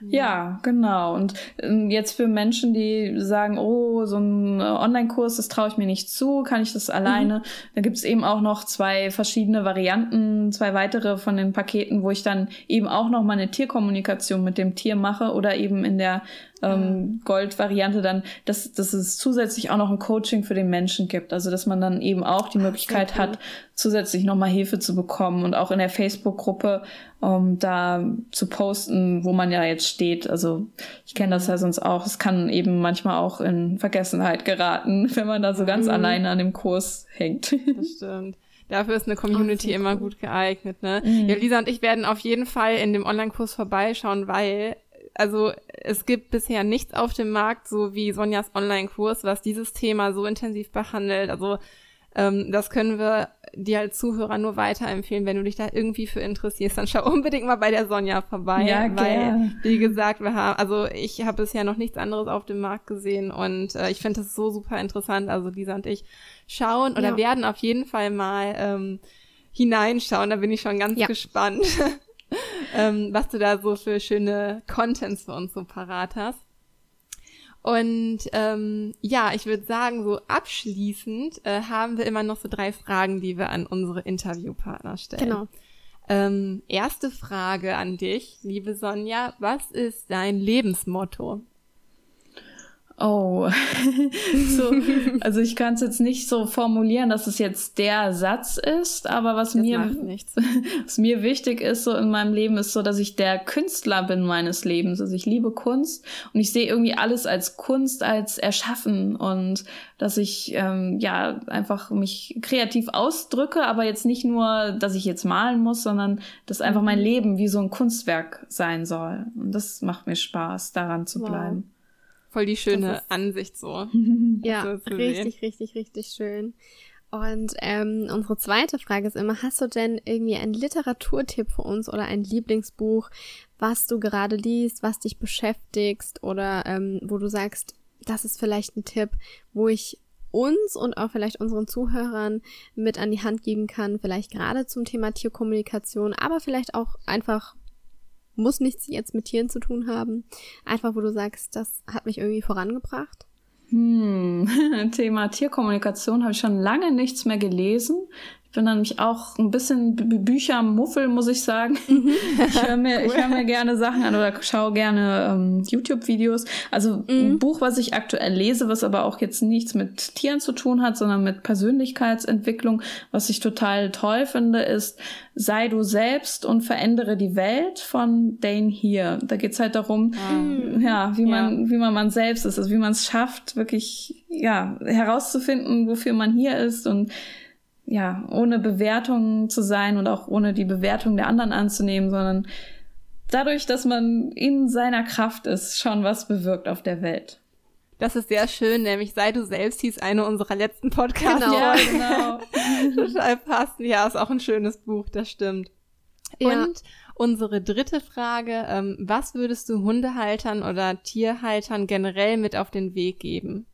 Ja, genau. Und ähm, jetzt für Menschen, die sagen, oh, so ein äh, Online-Kurs, das traue ich mir nicht zu, kann ich das alleine? Mhm. Da gibt es eben auch noch zwei verschiedene Varianten, zwei weitere von den Paketen, wo ich dann eben auch noch mal eine Tierkommunikation mit dem Tier mache oder eben in der ähm, Gold-Variante dann, dass, dass es zusätzlich auch noch ein Coaching für den Menschen gibt. Also dass man dann eben auch die Möglichkeit cool. hat, zusätzlich nochmal Hilfe zu bekommen und auch in der Facebook-Gruppe um, da zu posten, wo man ja jetzt steht. Also ich kenne das ja sonst auch. Es kann eben manchmal auch in Vergessenheit geraten, wenn man da so ganz mhm. alleine an dem Kurs hängt. Das stimmt. Dafür ist eine Community oh, immer gut geeignet, ne? Mhm. Ja, Lisa und ich werden auf jeden Fall in dem Online-Kurs vorbeischauen, weil also es gibt bisher nichts auf dem Markt, so wie Sonjas Online-Kurs, was dieses Thema so intensiv behandelt. Also ähm, das können wir dir als Zuhörer nur weiterempfehlen, wenn du dich da irgendwie für interessierst, dann schau unbedingt mal bei der Sonja vorbei. Ja, weil, wie gesagt, wir haben, also ich habe bisher noch nichts anderes auf dem Markt gesehen und äh, ich finde das so super interessant. Also Lisa und ich schauen oder ja. werden auf jeden Fall mal ähm, hineinschauen. Da bin ich schon ganz ja. gespannt, ähm, was du da so für schöne Contents für uns so parat hast. Und ähm, ja, ich würde sagen, so abschließend äh, haben wir immer noch so drei Fragen, die wir an unsere Interviewpartner stellen. Genau. Ähm, erste Frage an dich, liebe Sonja. Was ist dein Lebensmotto? Oh, so, also ich kann es jetzt nicht so formulieren, dass es jetzt der Satz ist, aber was mir was mir wichtig ist so in meinem Leben ist so, dass ich der Künstler bin meines Lebens. Also ich liebe Kunst und ich sehe irgendwie alles als Kunst, als Erschaffen und dass ich ähm, ja einfach mich kreativ ausdrücke, aber jetzt nicht nur, dass ich jetzt malen muss, sondern dass einfach mein mhm. Leben wie so ein Kunstwerk sein soll. Und das macht mir Spaß, daran zu wow. bleiben. Voll die schöne Ansicht so. ja, richtig, richtig, richtig schön. Und ähm, unsere zweite Frage ist immer, hast du denn irgendwie einen Literaturtipp für uns oder ein Lieblingsbuch, was du gerade liest, was dich beschäftigst oder ähm, wo du sagst, das ist vielleicht ein Tipp, wo ich uns und auch vielleicht unseren Zuhörern mit an die Hand geben kann, vielleicht gerade zum Thema Tierkommunikation, aber vielleicht auch einfach muss nichts jetzt mit Tieren zu tun haben. Einfach, wo du sagst, das hat mich irgendwie vorangebracht. Hm, Thema Tierkommunikation habe ich schon lange nichts mehr gelesen bin dann nämlich auch ein bisschen Bücher Muffel, muss ich sagen. Mhm. Ich höre mir, cool. ich hör mir gerne Sachen an oder schaue gerne ähm, YouTube-Videos. Also mhm. ein Buch, was ich aktuell lese, was aber auch jetzt nichts mit Tieren zu tun hat, sondern mit Persönlichkeitsentwicklung, was ich total toll finde, ist Sei du selbst und verändere die Welt von Dane hier. Da geht's halt darum, mhm. ja, wie man, ja. wie man man selbst ist, also wie man es schafft, wirklich ja herauszufinden, wofür man hier ist und ja, ohne Bewertung zu sein und auch ohne die Bewertung der anderen anzunehmen, sondern dadurch, dass man in seiner Kraft ist, schon was bewirkt auf der Welt. Das ist sehr schön, nämlich sei du selbst hieß eine unserer letzten Podcasts. Genau, ja, genau. Total passend. Ja, ist auch ein schönes Buch, das stimmt. Ja. Und unsere dritte Frage, ähm, was würdest du Hundehaltern oder Tierhaltern generell mit auf den Weg geben?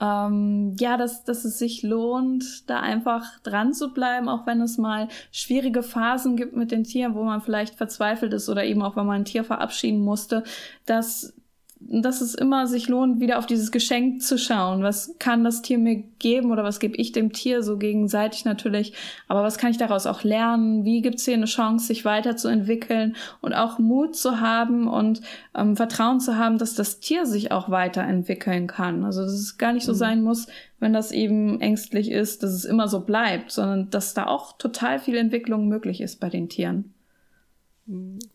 Ähm, ja, dass, dass es sich lohnt, da einfach dran zu bleiben, auch wenn es mal schwierige Phasen gibt mit den Tieren, wo man vielleicht verzweifelt ist oder eben auch wenn man ein Tier verabschieden musste, dass dass es immer sich lohnt, wieder auf dieses Geschenk zu schauen. Was kann das Tier mir geben oder was gebe ich dem Tier so gegenseitig natürlich? Aber was kann ich daraus auch lernen? Wie gibt es hier eine Chance, sich weiterzuentwickeln und auch Mut zu haben und ähm, Vertrauen zu haben, dass das Tier sich auch weiterentwickeln kann? Also dass es gar nicht so mhm. sein muss, wenn das eben ängstlich ist, dass es immer so bleibt, sondern dass da auch total viel Entwicklung möglich ist bei den Tieren.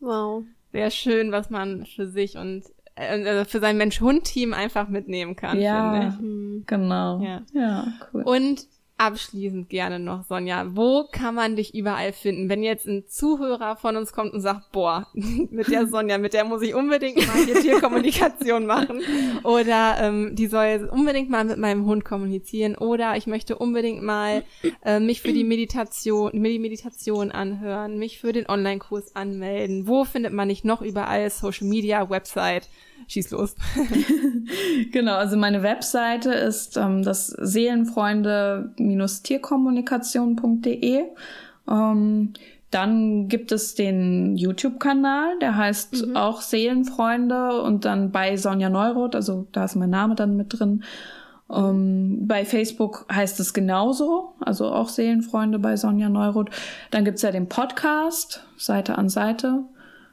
Wow. Sehr schön, was man für sich und äh, für sein Mensch-Hund-Team einfach mitnehmen kann. Ja, mhm. genau. Ja. ja, cool. Und abschließend gerne noch, Sonja, wo kann man dich überall finden? Wenn jetzt ein Zuhörer von uns kommt und sagt, boah, mit der Sonja, mit der muss ich unbedingt mal hier Tierkommunikation machen oder ähm, die soll unbedingt mal mit meinem Hund kommunizieren oder ich möchte unbedingt mal äh, mich für die Meditation, mir die Meditation anhören, mich für den Online-Kurs anmelden. Wo findet man dich noch überall? Social Media, Website? Schieß los. genau, also meine Webseite ist ähm, das Seelenfreunde-tierkommunikation.de. Ähm, dann gibt es den YouTube-Kanal, der heißt mhm. auch Seelenfreunde und dann bei Sonja Neuroth, also da ist mein Name dann mit drin. Um, bei Facebook heißt es genauso, also auch Seelenfreunde bei Sonja Neuroth. Dann gibt's ja den Podcast, Seite an Seite.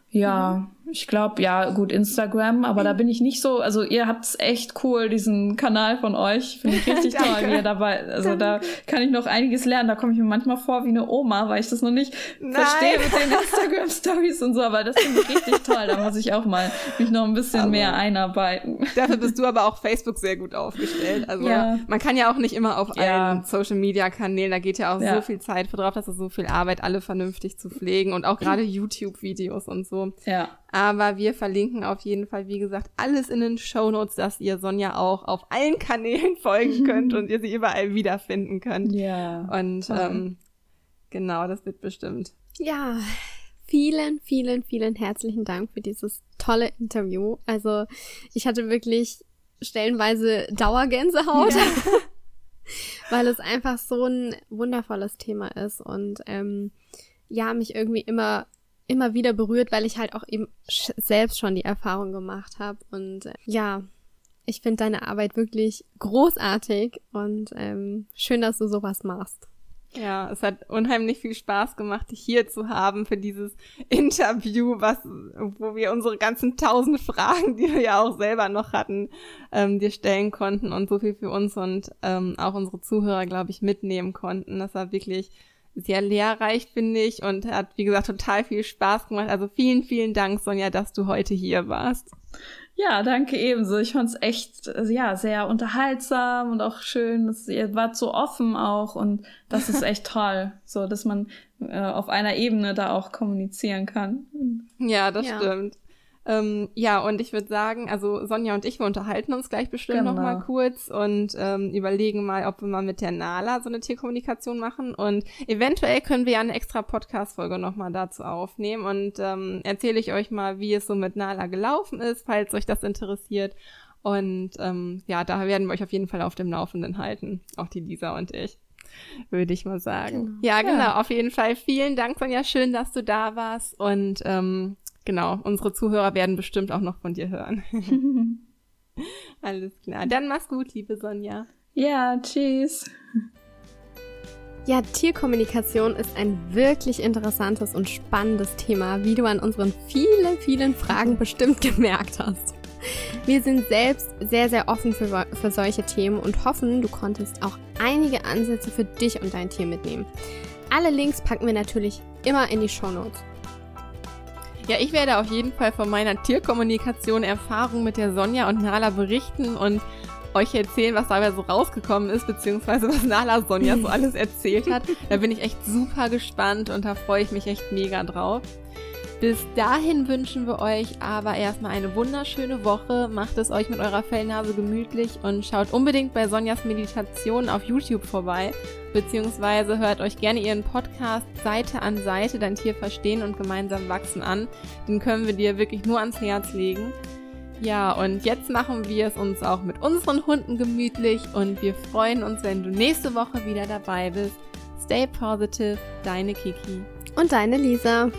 Ja, Ich glaube, ja, gut, Instagram, aber da bin ich nicht so, also ihr habt's echt cool, diesen Kanal von euch. Finde ich richtig toll, wie ihr dabei, also da kann ich noch einiges lernen. Da komme ich mir manchmal vor wie eine Oma, weil ich das noch nicht Nein. verstehe mit den Instagram-Stories und so, aber das finde ich richtig toll. Da muss ich auch mal mich noch ein bisschen aber mehr einarbeiten. Dafür bist du aber auch Facebook sehr gut aufgestellt. Also ja. man kann ja auch nicht immer auf ja. allen Social-Media-Kanälen, da geht ja auch ja. so viel Zeit für drauf, dass es so viel Arbeit, alle vernünftig zu pflegen und auch gerade YouTube-Videos und so. Ja. Aber wir verlinken auf jeden Fall, wie gesagt, alles in den Show Notes, dass ihr Sonja auch auf allen Kanälen folgen könnt und ihr sie überall wiederfinden könnt. Ja. Und ähm, genau, das wird bestimmt. Ja, vielen, vielen, vielen herzlichen Dank für dieses tolle Interview. Also ich hatte wirklich stellenweise Dauergänsehaut. Ja. weil es einfach so ein wundervolles Thema ist und ähm, ja, mich irgendwie immer immer wieder berührt, weil ich halt auch eben selbst schon die Erfahrung gemacht habe. Und äh, ja, ich finde deine Arbeit wirklich großartig und ähm, schön, dass du sowas machst. Ja, es hat unheimlich viel Spaß gemacht, dich hier zu haben für dieses Interview, was, wo wir unsere ganzen tausend Fragen, die wir ja auch selber noch hatten, ähm, dir stellen konnten und so viel für uns und ähm, auch unsere Zuhörer, glaube ich, mitnehmen konnten. Das war wirklich sehr lehrreich, finde ich, und hat, wie gesagt, total viel Spaß gemacht. Also vielen, vielen Dank, Sonja, dass du heute hier warst. Ja, danke ebenso. Ich fand es echt, ja, sehr unterhaltsam und auch schön. Dass ihr wart so offen auch und das ist echt toll, so dass man äh, auf einer Ebene da auch kommunizieren kann. Ja, das ja. stimmt. Ähm, ja, und ich würde sagen, also Sonja und ich, wir unterhalten uns gleich bestimmt genau. noch mal kurz und ähm, überlegen mal, ob wir mal mit der Nala so eine Tierkommunikation machen. Und eventuell können wir ja eine extra Podcast-Folge noch mal dazu aufnehmen. Und ähm, erzähle ich euch mal, wie es so mit Nala gelaufen ist, falls euch das interessiert. Und ähm, ja, da werden wir euch auf jeden Fall auf dem Laufenden halten. Auch die Lisa und ich würde ich mal sagen. Genau. Ja, genau, ja. auf jeden Fall. Vielen Dank, Sonja. Schön, dass du da warst. Und ähm, genau, unsere Zuhörer werden bestimmt auch noch von dir hören. Alles klar. Dann mach's gut, liebe Sonja. Ja, tschüss. Ja, Tierkommunikation ist ein wirklich interessantes und spannendes Thema, wie du an unseren vielen, vielen Fragen bestimmt gemerkt hast. Wir sind selbst sehr, sehr offen für, für solche Themen und hoffen, du konntest auch einige Ansätze für dich und dein Tier mitnehmen. Alle Links packen wir natürlich immer in die Show Notes. Ja, ich werde auf jeden Fall von meiner Tierkommunikation Erfahrung mit der Sonja und Nala berichten und euch erzählen, was dabei so rausgekommen ist, beziehungsweise was Nala Sonja so alles erzählt hat. Da bin ich echt super gespannt und da freue ich mich echt mega drauf. Bis dahin wünschen wir euch aber erstmal eine wunderschöne Woche. Macht es euch mit eurer Fellnase gemütlich und schaut unbedingt bei Sonjas Meditation auf YouTube vorbei. Beziehungsweise hört euch gerne ihren Podcast Seite an Seite dein Tier verstehen und gemeinsam wachsen an. Den können wir dir wirklich nur ans Herz legen. Ja, und jetzt machen wir es uns auch mit unseren Hunden gemütlich und wir freuen uns, wenn du nächste Woche wieder dabei bist. Stay positive, deine Kiki. Und deine Lisa.